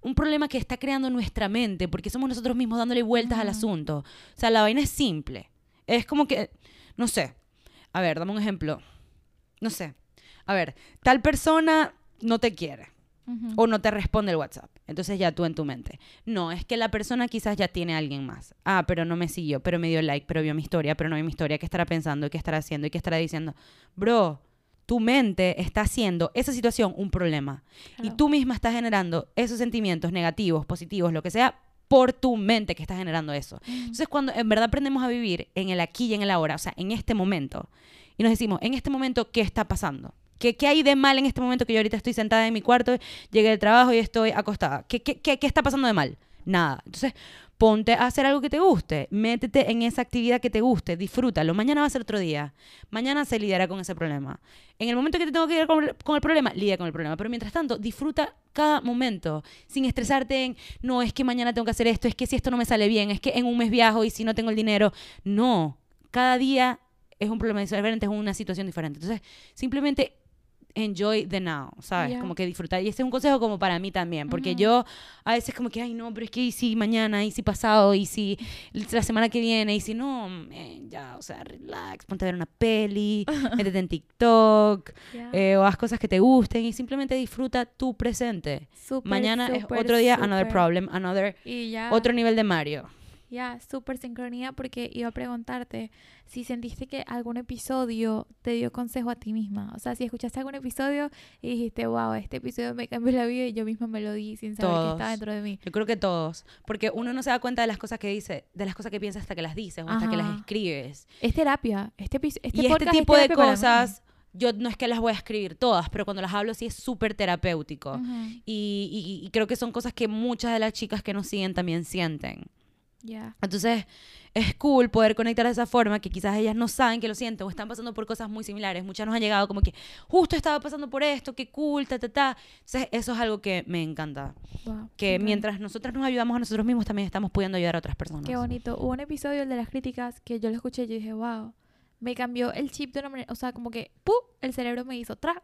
un problema que está creando nuestra mente, porque somos nosotros mismos dándole vueltas al asunto. O sea, la vaina es simple. Es como que, no sé. A ver, dame un ejemplo. No sé. A ver, tal persona no te quiere o no te responde el WhatsApp. Entonces ya tú en tu mente. No, es que la persona quizás ya tiene a alguien más. Ah, pero no me siguió, pero me dio like, pero vio mi historia, pero no vio mi historia. ¿Qué estará pensando? ¿Qué estará haciendo? ¿Y qué estará diciendo? Bro, tu mente está haciendo esa situación un problema. Y Claro. tú misma estás generando esos sentimientos negativos, positivos, lo que sea, por tu mente que está generando eso. Ujú. Entonces, cuando en verdad aprendemos a vivir en el aquí y en el ahora, o sea, en este momento, y nos decimos, en este momento, ¿qué está pasando? ¿Qué, ¿Qué hay de mal en este momento que yo ahorita estoy sentada en mi cuarto, llegué del trabajo y estoy acostada? ¿Qué, qué, qué, qué está pasando de mal? Nada. Entonces, ponte a hacer algo que te guste, métete en esa actividad que te guste, disfrútalo. Mañana va a ser otro día. Mañana se lidiará con ese problema. En el momento que te tengo que el, con el problema, lidia con el problema. Pero mientras tanto, disfruta cada momento, sin estresarte en, no, es que mañana tengo que hacer esto, es que si esto no me sale bien, es que en un mes viajo y si no tengo el dinero. No, cada día es un problema diferente, es una situación diferente. Entonces, simplemente enjoy the now, ¿sabes? Yeah. Como que disfrutar. Y ese es un consejo como para mí también, porque Ujú. yo a veces como que, ay, no, pero es que y si mañana, y si pasado, y si la semana que viene, y si no, man, ya, o sea, relax, ponte a ver una peli, métete en TikTok, Ya. eh, o haz cosas que te gusten y simplemente disfruta tu presente. Súper, Mañana es súper, otro día, another súper. problem, another, Y ya. otro nivel de Mario. Ya, súper sincronía porque iba a preguntarte si sentiste que algún episodio te dio consejo a ti misma. O sea, si escuchaste algún episodio y dijiste, wow, este episodio me cambió la vida y yo misma me lo di sin saber que Todos. estaba dentro de mí. Yo creo que todos, porque uno no se da cuenta de las cosas que dice, de las cosas que piensa hasta que las dices o hasta que las Ajá. escribes. Es terapia. Este, este y este podcast es tipo de cosas, yo no es que las voy a escribir todas, pero cuando las hablo sí es súper terapéutico. Y- y creo que son cosas que muchas de las chicas que nos siguen también sienten. Ya. Entonces, es cool poder conectar de esa forma que quizás ellas no saben que lo sienten o están pasando por cosas muy similares. Muchas nos han llegado como que, justo estaba pasando por esto, qué cool, ta, ta, ta. Entonces, eso es algo que me encanta. Wow, Que sincronía. mientras nosotras nos ayudamos a nosotros mismos, también estamos pudiendo ayudar a otras personas. Qué bonito. Hubo un episodio el de las críticas que yo lo escuché y yo dije, wow, me cambió el chip de una manera, o sea, como que, ¡pum! El cerebro me hizo tra.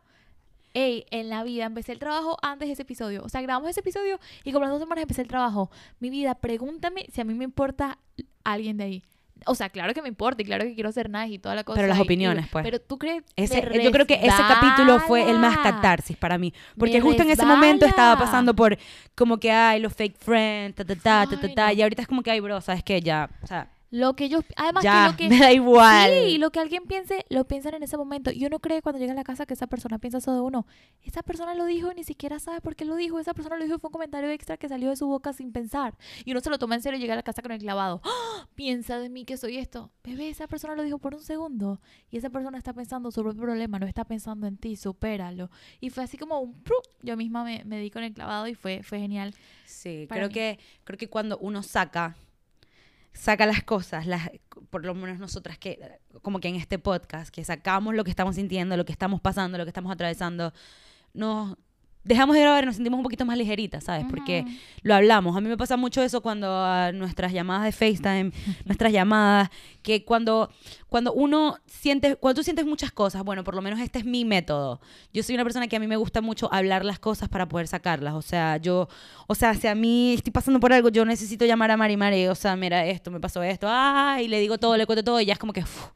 Ey, en la vida empecé el trabajo antes de ese episodio. O sea, grabamos ese episodio y como las dos semanas empecé el trabajo. Mi vida, pregúntame si a mí me importa alguien de ahí. O sea, claro que me importa y claro que quiero ser nice y toda la cosa. Pero las y- opiniones, pues. Pero tú crees. Ese, yo creo que ese capítulo fue el más resbala. catarsis para mí. Porque Me justo en ese momento estaba resbala. pasando por como que, ay, los fake friends, ta, ta, ta, ta, ta, Ay, ta. no. Y ahorita es como que, ay, bro, ¿sabes qué? Ya, o sea, Lo que ellos. Además, ya, que lo que. me da igual. Sí, lo que alguien piense, lo piensan en ese momento. Y uno cree cuando llega a la casa que esa persona piensa eso de uno. Esa persona lo dijo y ni siquiera sabe por qué lo dijo. Esa persona lo dijo y fue un comentario extra que salió de su boca sin pensar. Y uno se lo toma en serio y llega a la casa con el clavado. Piensa de mí que soy esto. Bebé, esa persona lo dijo por un segundo. Y esa persona está pensando sobre el problema, no está pensando en ti, supéralo. Y fue así como un... ¡pru! Yo misma me, me di con el clavado y fue, fue genial. Sí, creo mí. que, creo que cuando uno saca, saca las cosas, las, por lo menos nosotras que, como que en este podcast, que sacamos lo que estamos sintiendo, lo que estamos pasando, lo que estamos atravesando, nos dejamos de grabar y nos sentimos un poquito más ligeritas, ¿sabes? Porque lo hablamos. A mí me pasa mucho eso cuando a nuestras llamadas de FaceTime, nuestras llamadas, que cuando, cuando uno siente, cuando tú sientes muchas cosas, bueno, por lo menos este es mi método. Yo soy una persona que a mí me gusta mucho hablar las cosas para poder sacarlas. O sea, yo, o sea, si a mí estoy pasando por algo, yo necesito llamar a Mari Mari, o sea, mira esto, me pasó esto, ah, y le digo todo, le cuento todo, y ya es como que, uf,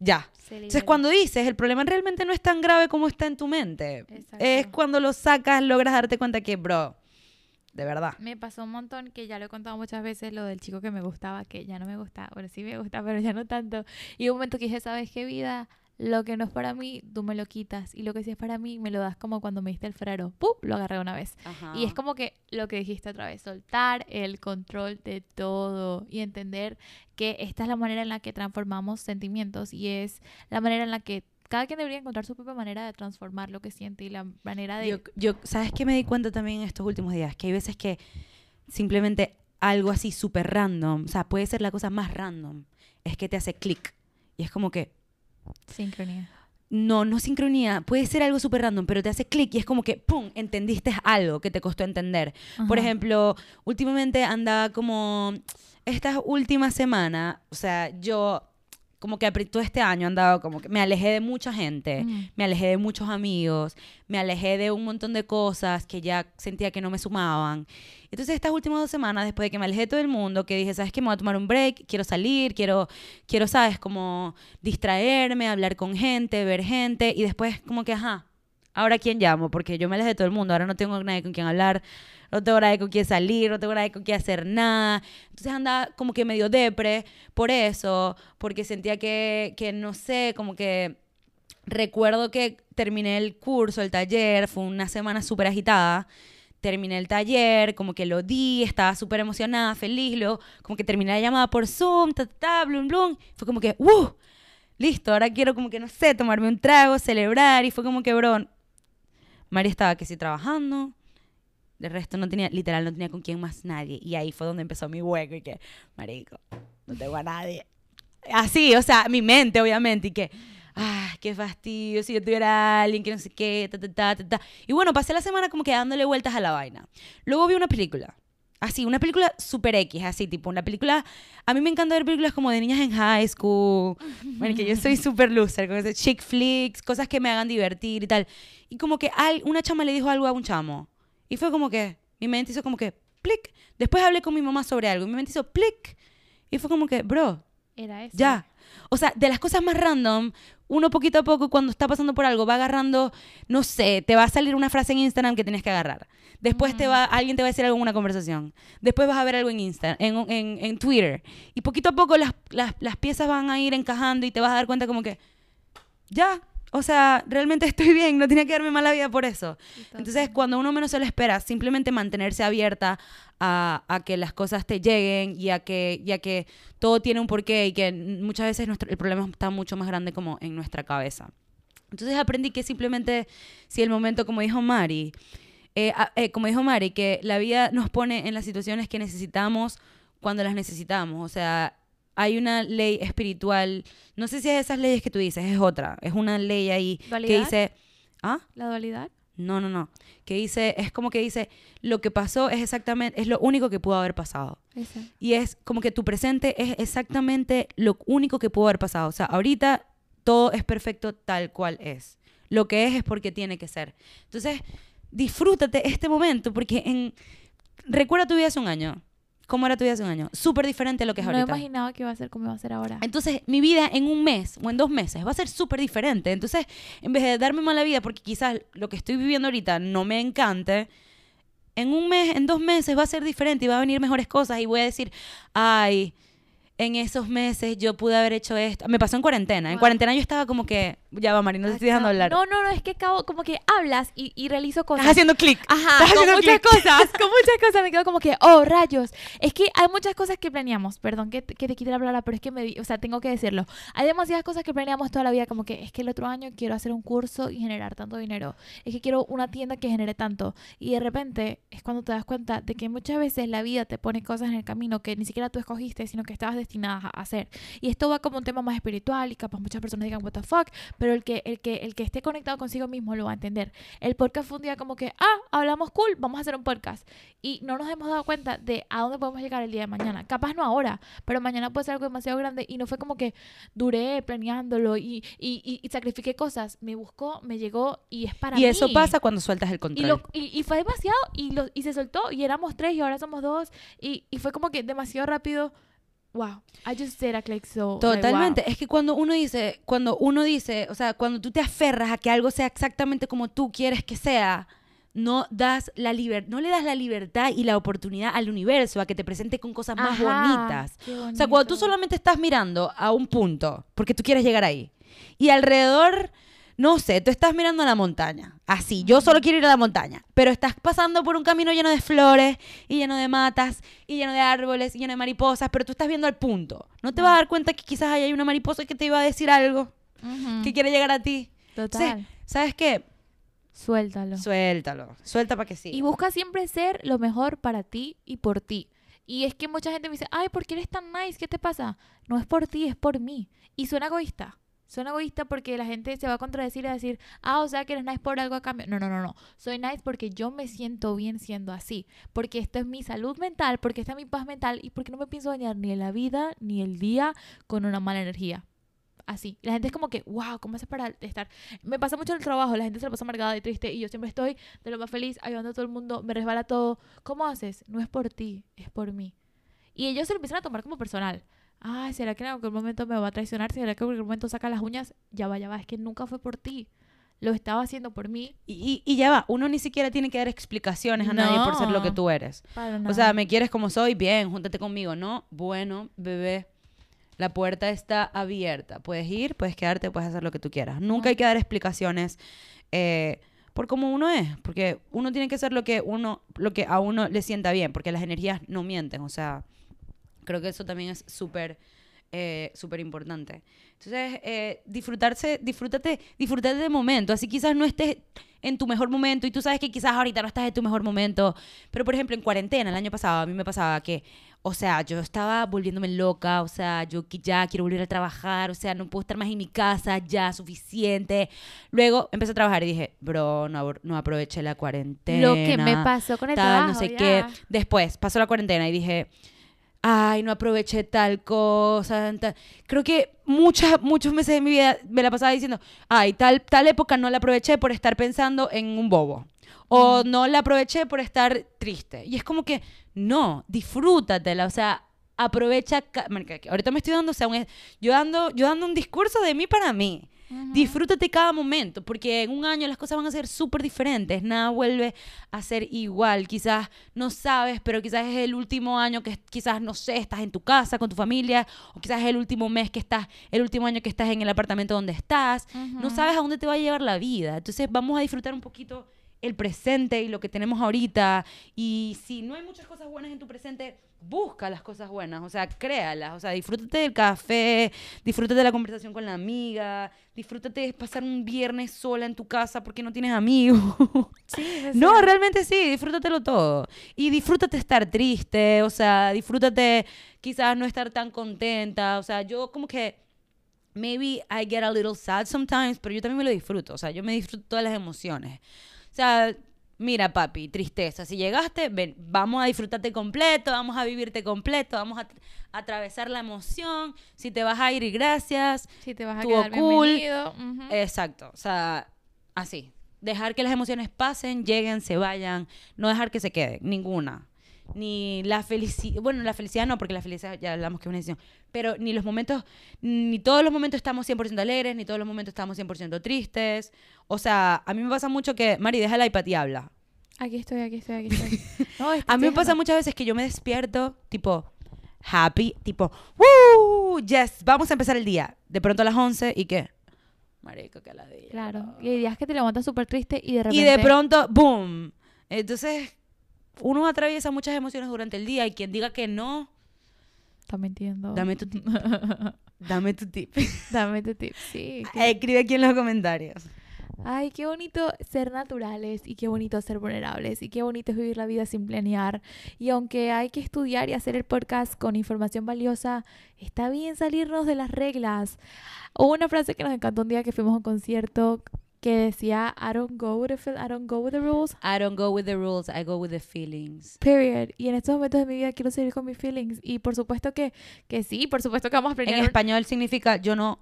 ya. Entonces, cuando dices, el problema realmente no es tan grave como está en tu mente. Exacto. Es cuando lo sacas, logras darte cuenta que, bro, de verdad. Me pasó un montón que ya lo he contado muchas veces lo del chico que me gustaba, que ya no me gusta, bueno, sí me gusta, pero ya no tanto. Y un momento que dije, ¿sabes qué vida? Lo que no es para mí, tú me lo quitas. Y lo que sí es para mí, me lo das como cuando me diste el freno. ¡Pum! Lo agarré una vez. Y es como que lo que dijiste otra vez, soltar el control de todo y entender que esta es la manera en la que transformamos sentimientos y es la manera en la que cada quien debería encontrar su propia manera de transformar lo que siente y la manera de... Yo, yo, ¿sabes qué me di cuenta también en estos últimos días? Que hay veces que simplemente algo así súper random, o sea, puede ser la cosa más random, es que te hace clic. Y es como que, Sincronía. no, no sincronía, puede ser algo súper random, pero te hace clic y es como que, ¡pum!, entendiste algo que te costó entender. Por ejemplo, últimamente andaba como, estas últimas semanas, o sea, yo como que todo este año andaba como que me alejé de mucha gente, Mm. me alejé de muchos amigos, me alejé de un montón de cosas que ya sentía que no me sumaban. Entonces estas últimas dos semanas, después de que me alejé de todo el mundo, que dije, ¿sabes qué? Me voy a tomar un break, quiero salir, quiero, quiero, ¿sabes? Como distraerme, hablar con gente, ver gente, y después como que, ajá, ahora quién llamo, porque yo me alejé de todo el mundo, ahora no tengo nadie con quien hablar, no tengo nadie con quien salir, no tengo nadie con quien hacer nada. Entonces andaba como que medio depre por eso, porque sentía que, que no sé, como que recuerdo que terminé el curso, el taller, fue una semana súper agitada. Terminé el taller, como que lo di, estaba súper emocionada, feliz, luego como que terminé la llamada por Zoom, ta, ta, ta, blum, blum. Fue como que, ¡uh! listo, ahora quiero como que, no sé, tomarme un trago, celebrar. Y fue como que, bro, María estaba que sí trabajando. De resto no tenía, literal, no tenía con quién más nadie. Y ahí fue donde empezó mi hueco y que, marico, no tengo a nadie. Así, o sea, mi mente, obviamente, y que, ah, qué fastidio, si yo tuviera a alguien que no sé qué, ta, ta, ta, ta. Y bueno, pasé la semana como que dándole vueltas a la vaina. Luego vi una película. Así, una película super X, así, tipo, una película... A mí me encanta ver películas como de niñas en high school. Bueno, que yo soy super loser, con ese chick flicks, cosas que me hagan divertir y tal. Y como que al- una chama le dijo algo a un chamo. Y fue como que, mi mente hizo como que, plic. Después hablé con mi mamá sobre algo y mi mente hizo, plic. Y fue como que, bro, Era eso. ya. O sea, de las cosas más random, uno poquito a poco cuando está pasando por algo va agarrando, no sé, te va a salir una frase en Instagram que tienes que agarrar. Después te va, alguien te va a decir algo en una conversación. Después vas a ver algo en Insta, en, en, en Twitter. Y poquito a poco las, las, las piezas van a ir encajando y te vas a dar cuenta como que, ya, o sea, realmente estoy bien, no tenía que darme mala vida por eso. Entonces, cuando uno menos se lo espera, simplemente mantenerse abierta a, a que las cosas te lleguen y a que, y a que todo tiene un porqué y que muchas veces nuestro, el problema está mucho más grande como en nuestra cabeza. Entonces aprendí que simplemente, si el momento, como dijo Mari, eh, a- eh, como dijo Mari, que la vida nos pone en las situaciones que necesitamos cuando las necesitamos. O sea, hay una ley espiritual, no sé si es esas leyes que tú dices, es otra, es una ley ahí que ¿Dualidad? dice, ¿ah? ¿La dualidad? No, no, no. Que dice, es como que dice, lo que pasó es exactamente, es lo único que pudo haber pasado. Y es como que tu presente es exactamente lo único que pudo haber pasado. O sea, ahorita todo es perfecto tal cual es. Lo que es es porque tiene que ser. Entonces, disfrútate este momento porque en... Recuerda tu vida hace un año. ¿Cómo era tu vida hace un año? Súper diferente a lo que es No ahorita. imaginaba que iba a ser como iba a ser ahora. Entonces, mi vida en un mes o en dos meses va a ser súper diferente. Entonces, en vez de darme mala vida, porque quizás lo que estoy viviendo ahorita no me encante, en un mes, en dos meses va a ser diferente y va a venir mejores cosas y voy a decir, ay, en esos meses yo pude haber hecho esto. Me pasó en cuarentena. En Wow. cuarentena yo estaba como que, ya va, Mari, no te estoy dejando hablar. No, no, no, es que acabo, como que hablas y, y realizo cosas. Estás haciendo clic. Ajá, Estás con haciendo muchas clic. cosas, con muchas cosas me quedo como que, oh, rayos. Es que hay muchas cosas que planeamos, perdón que, te- que te quite la palabra, pero es que me, o sea, tengo que decirlo. Hay demasiadas cosas que planeamos toda la vida, como que es que el otro año quiero hacer un curso y generar tanto dinero. Es que quiero una tienda que genere tanto. Y de repente es cuando te das cuenta de que muchas veces la vida te pone cosas en el camino que ni siquiera tú escogiste, sino que estabas destinada a hacer. Y esto va como un tema más espiritual y capaz muchas personas digan, what the fuck, pero el que, el que, el que esté conectado consigo mismo lo va a entender. El podcast fue un día como que, ah, hablamos cool, vamos a hacer un podcast. Y no nos hemos dado cuenta de a dónde podemos llegar el día de mañana. Capaz no ahora, pero mañana puede ser algo demasiado grande y no fue como que duré planeándolo y, y, y- y sacrifiqué cosas. Me buscó, me llegó y es para Y mí. eso pasa cuando sueltas el Y, control. lo- y, y fue demasiado y, lo, y se soltó y éramos tres y ahora somos dos y, y fue como que demasiado rápido. Wow, I just did a click so. like, wow. Totalmente. Es que cuando uno dice, cuando uno dice, o sea, cuando tú te aferras a que algo sea exactamente como tú quieres que sea, no das la liber no le das la libertad y la oportunidad al universo a que te presente con cosas más Ajá, bonitas. O sea, cuando tú solamente estás mirando a un punto, porque tú quieres llegar ahí, y alrededor, no sé, tú estás mirando a la montaña, así, yo solo quiero ir a la montaña, pero estás pasando por un camino lleno de flores, y lleno de matas, y lleno de árboles, y lleno de mariposas, pero tú estás viendo al punto. No te vas a dar cuenta que quizás ahí hay una mariposa que te iba a decir algo, que quiere llegar a ti. Total. ¿sabes qué? Suéltalo. Suéltalo, suelta para que sí. Y busca siempre ser lo mejor para ti y por ti. Y es que mucha gente me dice, ay, ¿por qué eres tan nice? ¿Qué te pasa? No es por ti, es por mí. Y suena egoísta. Suena egoísta porque la gente se va a contradecir y a decir, ah, o sea que eres nice por algo a cambio. No, no, no, no. Soy nice porque yo me siento bien siendo así. Porque esto es mi salud mental, porque esta es mi paz mental y porque no me pienso dañar ni la vida ni el día con una mala energía. Así. La gente es como que, wow, ¿cómo haces para estar? Me pasa mucho en el trabajo, la gente se la pasa amargada y triste y yo siempre estoy de lo más feliz, ayudando a todo el mundo, me resbala todo. ¿Cómo haces? No es por ti, es por mí. Y ellos se lo empiezan a tomar como personal. Ay, ¿será que en algún momento me va a traicionar? ¿Será que en algún momento saca las uñas? Ya va, ya va, es que nunca fue por ti. Lo estaba haciendo por mí. Y, y- y ya va, uno ni siquiera tiene que dar explicaciones a nadie por ser lo que No. tú eres. Para O nada. sea, me quieres como soy, bien, júntate conmigo. No, bueno, bebé, la puerta está abierta. Puedes ir, puedes quedarte, puedes hacer lo que tú quieras. Nunca hay que dar explicaciones eh, por cómo uno es, porque uno tiene que hacer lo que uno, lo que a uno le sienta bien, porque las energías no mienten. O sea, creo que eso también es súper eh, súper importante. Entonces, eh, disfrutarse, disfrútate, disfrútate del momento. Así quizás no estés en tu mejor momento y tú sabes que quizás ahorita no estás en tu mejor momento. Pero, por ejemplo, en cuarentena, el año pasado, a mí me pasaba que, o sea, yo estaba volviéndome loca, o sea, yo ya quiero volver a trabajar, o sea, no puedo estar más en mi casa, ya, suficiente. Luego empecé a trabajar y dije, bro, no, no aproveché la cuarentena. Lo que me pasó con el tal, trabajo. no sé ya. qué. Después pasó la cuarentena y dije, ay, no aproveché tal cosa. tal". Creo que muchas, muchos meses de mi vida me la pasaba diciendo, ay, tal, tal época no la aproveché por estar pensando en un bobo. O no la aproveché por estar triste. Y es como que, no, disfrútatela. O sea, aprovecha. Ahorita me estoy dando, o sea, un- yo, dando, yo dando un discurso de mí para mí. Disfrútate cada momento, porque en un año las cosas van a ser súper diferentes, nada vuelve a ser igual. Quizás no sabes, pero quizás es el último año que quizás, no sé, estás en tu casa con tu familia, o quizás es el último mes que estás, el último año que estás en el apartamento donde estás. No sabes a dónde te va a llevar la vida. Entonces vamos a disfrutar un poquito el presente y lo que tenemos ahorita. Y si no hay muchas cosas buenas en tu presente, busca las cosas buenas, o sea, créalas, o sea, disfrútate del café, disfrútate de la conversación con la amiga, disfrútate de pasar un viernes sola en tu casa porque no tienes amigos. Sí, No, cierto. realmente sí, disfrútatelo todo. Y disfrútate estar triste, o sea, disfrútate quizás no estar tan contenta, o sea, yo como que maybe I get a little sad sometimes, pero yo también me lo disfruto, o sea, yo me disfruto todas las emociones. O sea, mira, papi, tristeza, si llegaste, ven, vamos a disfrutarte completo, vamos a vivirte completo, vamos a, a atravesar la emoción, si te vas a ir, gracias, Si te vas a quedar cool. bienvenido. Exacto, o sea, así. Dejar que las emociones pasen, lleguen, se vayan, no dejar que se queden, ninguna. Ni la felicidad, bueno, la felicidad no, porque la felicidad ya hablamos que es una decisión, pero ni los momentos, ni todos los momentos estamos 100% alegres, ni todos los momentos estamos 100% tristes. O sea, a mí me pasa mucho que, Mari, deja el iPad y habla. Aquí estoy, aquí estoy, aquí estoy. No, estoy A mí me pasa muchas veces que yo me despierto, tipo, happy, tipo, ¡Woo! Yes, vamos a empezar el día. De pronto a las 11 y qué? Marico, que la Claro. Y hay días que te levantas súper triste y de repente. Y de pronto, ¡boom! Entonces, uno atraviesa muchas emociones durante el día y quien diga que no, Está mintiendo. dame tu tip. dame tu tip. Dame tu tip. Sí. que- Escribe aquí en los comentarios. Ay, qué bonito ser naturales y qué bonito ser vulnerables y qué bonito es vivir la vida sin planear. Y aunque hay que estudiar y hacer el podcast con información valiosa, está bien salirnos de las reglas. Hubo una frase que nos encantó un día que fuimos a un concierto que decía, I don't go with the, fe- I don't go with the rules, I don't go with the rules, I go with the feelings. period. Y en estos momentos de mi vida quiero seguir con mis feelings. Y por supuesto que, que sí, por supuesto que vamos a En planear. español significa yo no,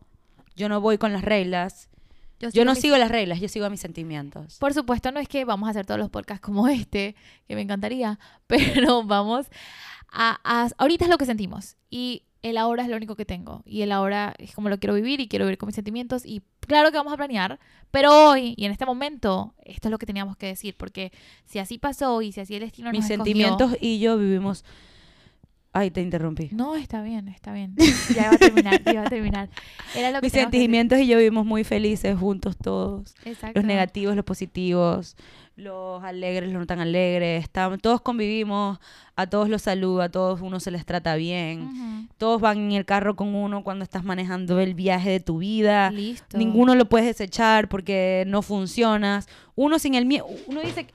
yo no voy con las reglas. Yo sigo no mis- sigo las reglas, yo sigo a mis sentimientos. Por supuesto, no es que vamos a hacer todos los podcasts como este, que me encantaría, pero vamos a, a- Ahorita es lo que sentimos y el ahora es lo único que tengo y el ahora es como lo quiero vivir y quiero vivir con mis sentimientos y claro que vamos a planear, pero hoy y en este momento esto es lo que teníamos que decir porque si así pasó y si así el destino Mis nos escogió- sentimientos y yo vivimos... Ay, te interrumpí. No, está bien, está bien. Ya iba a terminar, ya iba a terminar. Era lo Mis que sentimientos y yo vivimos muy felices juntos todos. Exacto. los negativos, los positivos, los alegres, los no tan alegres. Estamos, todos convivimos, a todos los saluda, a todos uno se les trata bien. Todos van en el carro con uno cuando estás manejando el viaje de tu vida. Listo. Ninguno lo puedes desechar porque no funcionas. Uno sin el miedo, uno dice que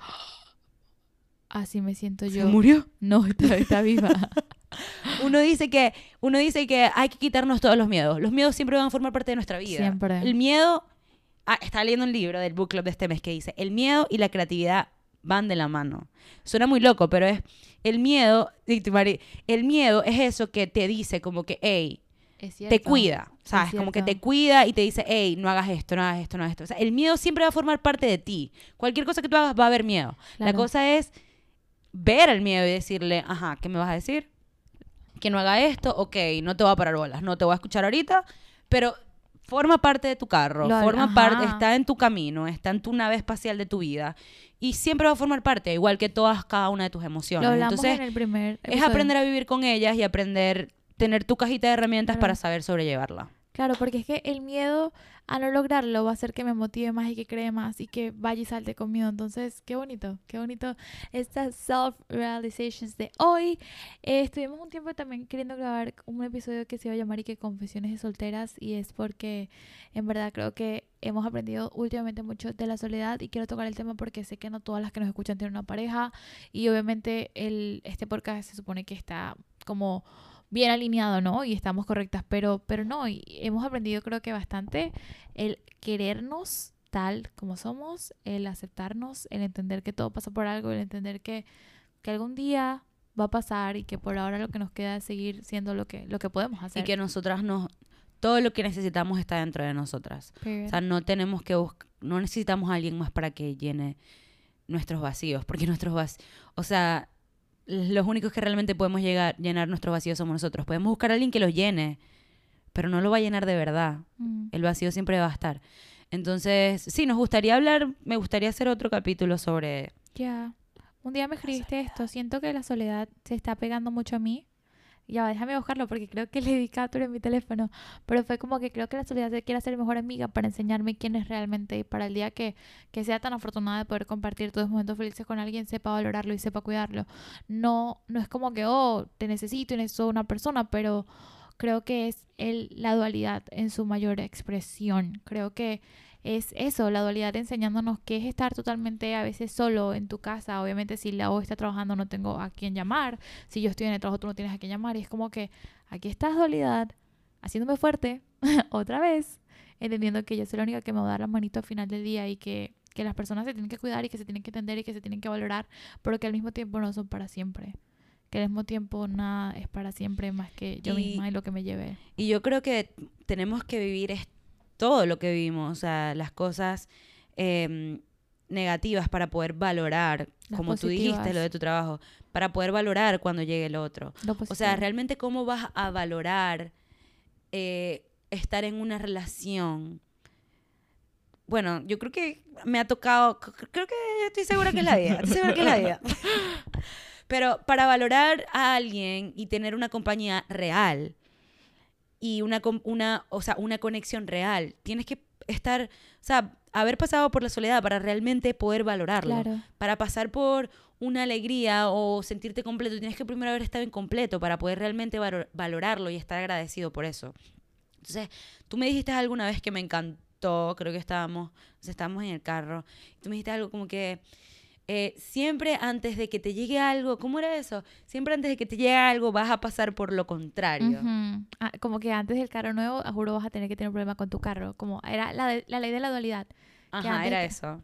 Así me siento se yo. murió. No, está, está viva. Uno dice que uno dice que hay que quitarnos todos los miedos. Los miedos siempre van a formar parte de nuestra vida. Siempre. El miedo ah, estaba leyendo un libro del book club de este mes que dice, el miedo y la creatividad van de la mano. Suena muy loco, pero es el miedo, el miedo es eso que te dice como que, hey, te cuida, ¿sabes? Es Como que te cuida y te dice, hey, no hagas esto, no hagas esto, no hagas esto. O sea, el miedo siempre va a formar parte de ti. Cualquier cosa que tú hagas va a haber miedo. La cosa es ver el miedo y decirle, ajá, ¿qué me vas a decir? Que no haga esto, ok, no te voy a parar bolas, no te voy a escuchar ahorita, pero forma parte de tu carro, forma parte, está en tu camino, está en tu nave espacial de tu vida y siempre va a formar parte, igual que todas, cada una de tus emociones. Lo Entonces, en el primer es aprender a vivir con ellas y aprender, tener tu cajita de herramientas Claro. para saber sobrellevarla. Claro, porque es que el miedo a no lograrlo va a hacer que me motive más y que cree más y que vaya y salte conmigo. Entonces, qué bonito, qué bonito estas self-realizations de hoy. Eh, estuvimos un tiempo también queriendo grabar un episodio que se iba a llamar y que Confesiones de Solteras y es porque en verdad creo que hemos aprendido últimamente mucho de la soledad y quiero tocar el tema porque sé que no todas las que nos escuchan tienen una pareja y obviamente el, este podcast se supone que está como bien alineado, ¿no? Y estamos correctas, pero, pero no, y hemos aprendido creo que bastante el querernos tal como somos, el aceptarnos, el entender que todo pasa por algo, el entender que, que algún día va a pasar y que por ahora lo que nos queda es seguir siendo lo que, lo que podemos hacer. Y que nosotras nos... Todo lo que necesitamos está dentro de nosotras. Period. O sea, no tenemos que buscar... No necesitamos a alguien más para que llene nuestros vacíos. Porque nuestros vacíos... O sea, los únicos que realmente podemos llegar, llenar nuestros vacíos somos nosotros. Podemos buscar a alguien que los llene, pero no lo va a llenar de verdad. Mm. El vacío siempre va a estar. Entonces, sí, nos gustaría hablar, me gustaría hacer otro capítulo sobre... Ya. Un día me escribiste esto. Siento que la soledad se está pegando mucho a mí. Ya, déjame buscarlo porque creo que le di captura en mi teléfono. Pero fue como que creo que la soledad se quiere ser mejor amiga para enseñarme quién es realmente. Y para el día que, que sea tan afortunada de poder compartir todos los momentos felices con alguien, sepa valorarlo y sepa cuidarlo. No, no es como que, oh, te necesito y necesito una persona, pero creo que es el, la dualidad en su mayor expresión. Creo que es eso, la dualidad enseñándonos que es estar totalmente a veces solo en tu casa. Obviamente si la O está trabajando no tengo a quién llamar. Si yo estoy en el trabajo tú no tienes a quién llamar. Y es como que aquí estás dualidad, haciéndome fuerte otra vez, entendiendo que yo soy la única que me va a dar la manito al final del día y que, que las personas se tienen que cuidar y que se tienen que entender y que se tienen que valorar, pero que al mismo tiempo no son para siempre. Que al mismo tiempo nada es para siempre más que yo Y- misma y lo que me lleve. Y yo creo que tenemos que vivir todo lo que vivimos, o sea, las cosas em, negativas para poder valorar, Las como tú dijiste, lo de tu trabajo, para poder valorar cuando llegue el otro. O sea, realmente cómo vas a valorar eh, estar en una relación. Bueno, yo creo que me ha tocado, creo que estoy segura que es la vida, estoy segura que es la vida. Pero para valorar a alguien y tener una compañía real y una, una, o sea, una conexión real, tienes que estar, o sea, haber pasado por la soledad para realmente poder valorarlo Claro. para pasar por una alegría o sentirte completo, tienes que primero haber estado incompleto para poder realmente valo- valorarlo y estar agradecido por eso. Entonces, tú me dijiste alguna vez que me encantó, creo que estábamos, o sea, estábamos en el carro, y tú me dijiste algo como que eh, siempre antes de que te llegue algo, ¿cómo era eso? Siempre antes de que te llegue algo vas a pasar por lo contrario. Ah, como que antes del carro nuevo, juro vas a tener que tener un problema con tu carro. Como era la, de- la ley de la dualidad. Ajá, era que- eso.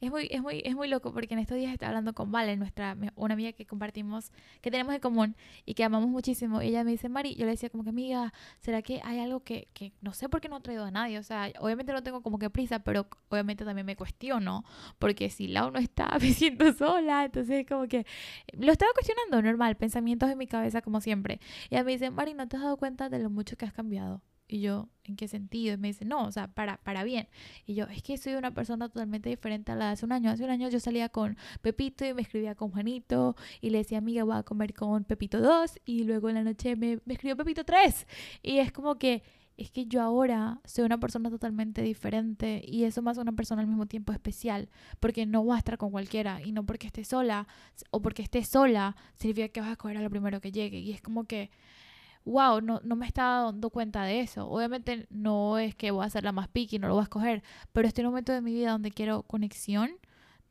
Es muy, es muy, es muy loco porque en estos días estaba hablando con Vale, nuestra, una amiga que compartimos, que tenemos en común y que amamos muchísimo. Y ella me dice, Mari, yo le decía como que, amiga, ¿será que hay algo que, que no sé por qué no ha traído a nadie? O sea, obviamente no tengo como que prisa, pero obviamente también me cuestiono, porque si Lau no está, me siento sola. Entonces, como que lo estaba cuestionando, normal, pensamientos en mi cabeza como siempre. Y ella me dice, Mari, ¿no te has dado cuenta de lo mucho que has cambiado? Y yo, ¿en qué sentido? Y me dice, no, o sea, para, para bien. Y yo, es que soy una persona totalmente diferente a la de hace un año. Hace un año yo salía con Pepito y me escribía con Juanito y le decía, amiga, voy a comer con Pepito 2 y luego en la noche me, me escribió Pepito 3. Y es como que, es que yo ahora soy una persona totalmente diferente y eso más una persona al mismo tiempo especial porque no voy a estar con cualquiera y no porque esté sola o porque esté sola significa que vas a escoger a lo primero que llegue. Y es como que wow, no, no me estaba dando cuenta de eso. Obviamente no es que voy a ser la más picky, no lo voy a escoger, pero un momento de mi vida donde quiero conexión,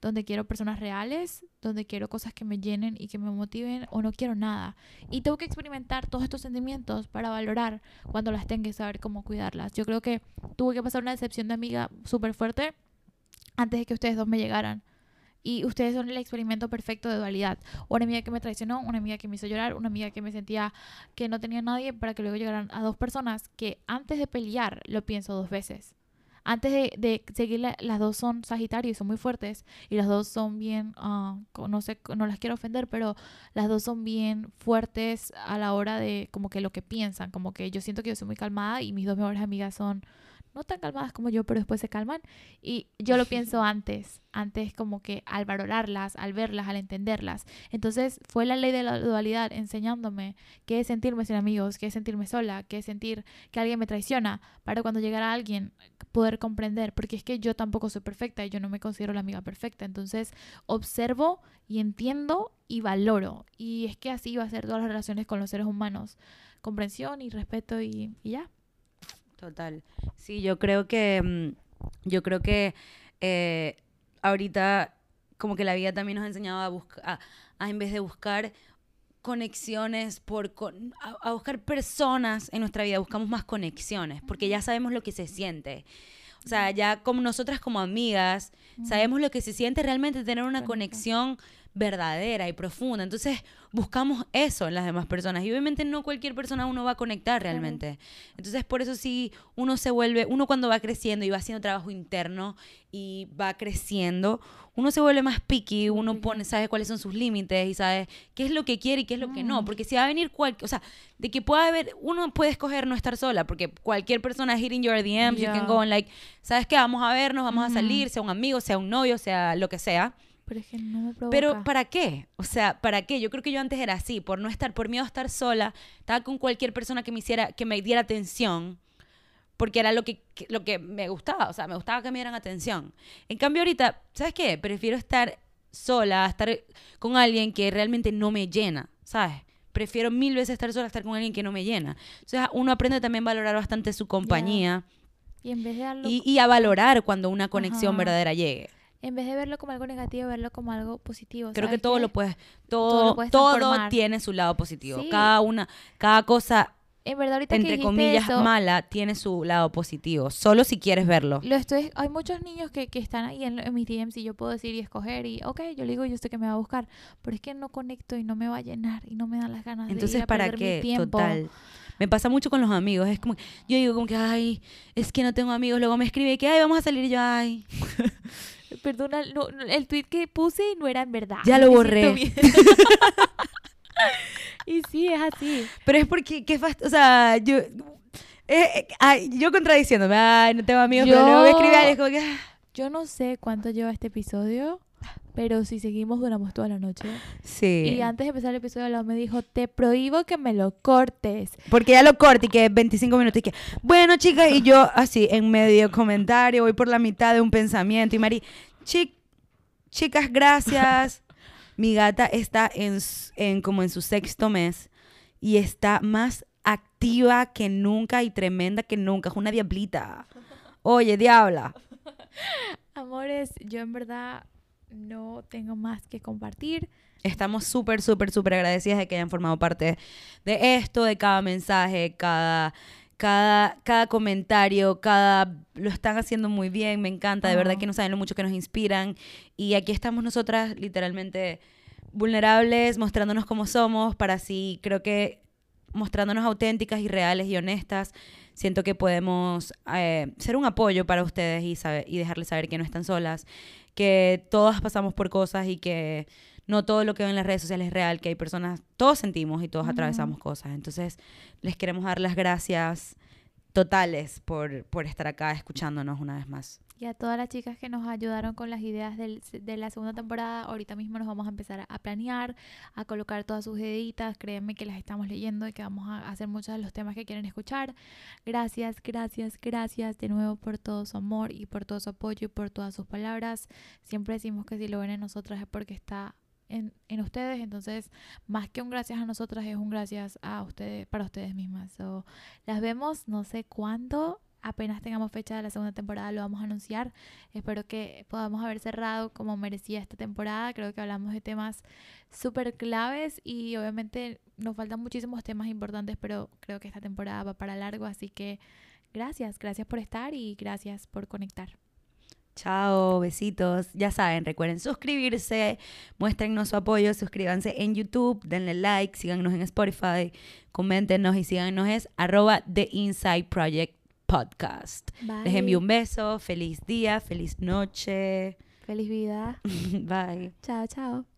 donde quiero personas reales, donde quiero cosas que me llenen y que me motiven o no quiero nada. Y tengo que experimentar todos estos sentimientos para valorar cuando las tenga y saber cómo cuidarlas. Yo creo que tuve que pasar una decepción de amiga súper fuerte antes de que ustedes dos me llegaran. Y ustedes son el experimento perfecto de dualidad. Una amiga que me traicionó, una amiga que me hizo llorar, una amiga que me sentía que no tenía nadie para que luego llegaran a dos personas que antes de pelear lo pienso dos veces. Antes de, de seguir, la- las dos son Sagitario y son muy fuertes. Y las dos son bien, co- no sé, no las quiero ofender, pero las dos son bien fuertes a la hora de como que lo que piensan. Como que yo siento que yo soy muy calmada y mis dos mejores amigas son, no tan calmadas como yo, pero después se calman. Y yo lo pienso antes, antes como que al valorarlas, al verlas, al entenderlas. Entonces fue la ley de la dualidad enseñándome qué es sentirme sin amigos, qué es sentirme sola, qué es sentir que alguien me traiciona, para cuando llegara alguien poder comprender, porque es que yo tampoco soy perfecta y yo no me considero la amiga perfecta. Entonces observo y entiendo y valoro. Y es que así va a ser todas las relaciones con los seres humanos. Comprensión y respeto y, y ya. Total. Sí, yo creo que, mm, yo creo que eh, ahorita como que la vida también nos ha enseñado a buscar, a, a en vez de buscar conexiones, por con- a, a buscar personas en nuestra vida, buscamos más conexiones, porque ya sabemos lo que se siente. O sea, ya como nosotras como amigas, sabemos lo que se siente realmente tener una conexión verdadera y profunda. Entonces, buscamos eso en las demás personas. Y obviamente no cualquier persona uno va a conectar realmente. Entonces, por eso sí, uno se vuelve, uno cuando va creciendo y va haciendo trabajo interno y va creciendo, uno se vuelve más picky, uno pone, sabe cuáles son sus límites y sabe qué es lo que quiere y qué es lo que no. Mm. Porque si va a venir cualquier, o sea, de que pueda haber, uno puede escoger no estar sola, porque cualquier persona hitting your DMs, you Yeah. can go and like, ¿sabes qué? Vamos a vernos, vamos a salir, sea un amigo, sea un novio, sea lo que sea. Pero es que no me provoca. Pero ¿para qué? O sea, ¿para qué? Yo creo que yo antes era así, por no estar, por miedo a estar sola, estaba con cualquier persona que me hiciera, que me diera atención, porque era lo que, que- lo que me gustaba, o sea, me gustaba que me dieran atención. En cambio ahorita, ¿sabes qué? Prefiero estar sola, estar con alguien que realmente no me llena, ¿sabes? Prefiero mil veces estar sola a estar con alguien que no me llena. O sea, uno aprende también a valorar bastante su compañía Y en vez de darlo y, y a valorar cuando una conexión Ajá. verdadera llegue. En vez de verlo como algo negativo, verlo como algo positivo. Creo que ¿sabes todo qué? lo puedes, Todo todo, lo puedes todo tiene su lado positivo. Sí. Cada una, cada cosa, En verdad, ahorita que entre dijiste comillas, eso, mala, tiene su lado positivo. Solo si quieres verlo. Lo estoy, hay muchos niños que, que están ahí en, en mis DMs y yo puedo decir y escoger y, ok, yo le digo, yo sé que me va a buscar, pero es que no conecto y no me va a llenar y no me dan las ganas de ir Entonces, a ¿para perder mi qué? tiempo. Total. Me pasa mucho con los amigos. Es como, yo digo como que, ay, es que no tengo amigos. Luego me escribe que, ay, vamos a salir. Y yo, ay. Perdona, no, no, el tweet que puse no era en verdad. Ya lo borré. y sí, es así. Pero es porque, qué fast... O sea, yo... eh, eh, ay, yo contradiciéndome, ay, no tengo amigos, pero luego me escribe Yo- alguien es como que, ah. Yo no sé cuánto lleva este episodio, pero si seguimos duramos toda la noche. Sí. Y antes de empezar el episodio, Lau me dijo, te prohíbo que me lo cortes. Porque ya lo corté y que 25 minutos y que, bueno, chicas, y yo así en medio comentario, voy por la mitad de un pensamiento y Mari, "Chi- chicas, gracias. Mi gata está en, en como en su sexto mes y está más activa que nunca y tremenda que nunca. Es una diablita. Oye, diabla. Amores, yo en verdad no tengo más que compartir. Estamos súper, súper, súper agradecidas de que hayan formado parte de esto, de cada mensaje, cada, cada, cada comentario, cada... Lo están haciendo muy bien, me encanta, de verdad que no saben lo mucho que nos inspiran. Y aquí estamos nosotras literalmente vulnerables, mostrándonos como somos, para así, creo que mostrándonos auténticas y reales y honestas, siento que podemos eh, ser un apoyo para ustedes y, saber, y dejarles saber que no están solas, que todas pasamos por cosas y que no todo lo que ven en las redes sociales es real, que hay personas, todos sentimos y todos atravesamos cosas. Entonces, les queremos dar las gracias totales por, por estar acá escuchándonos una vez más. Y a todas las chicas que nos ayudaron con las ideas del- de la segunda temporada, ahorita mismo nos vamos a empezar a planear, a colocar todas sus ideitas. Créanme que las estamos leyendo y que vamos a hacer muchos de los temas que quieren escuchar. Gracias, gracias, gracias de nuevo por todo su amor y por todo su apoyo y por todas sus palabras. Siempre decimos que si lo ven en nosotras es porque está en, en ustedes. Entonces, más que un gracias a nosotras, es un gracias a ustedes, para ustedes mismas. So, las vemos no sé cuándo. Apenas tengamos fecha de la segunda temporada lo vamos a anunciar. Espero que podamos haber cerrado como merecía esta temporada. Creo que hablamos de temas súper claves y obviamente nos faltan muchísimos temas importantes, pero creo que esta temporada va para largo. Así que gracias, gracias por estar y gracias por conectar. Chao, besitos. Ya saben, recuerden suscribirse, muéstrennos su apoyo, suscríbanse en YouTube, denle like, síganos en Spotify, coméntenos y síganos es arroba The Inside Project Podcast. Les Bye. envío un beso, feliz día, feliz noche. Feliz vida. Bye. Chao, chao.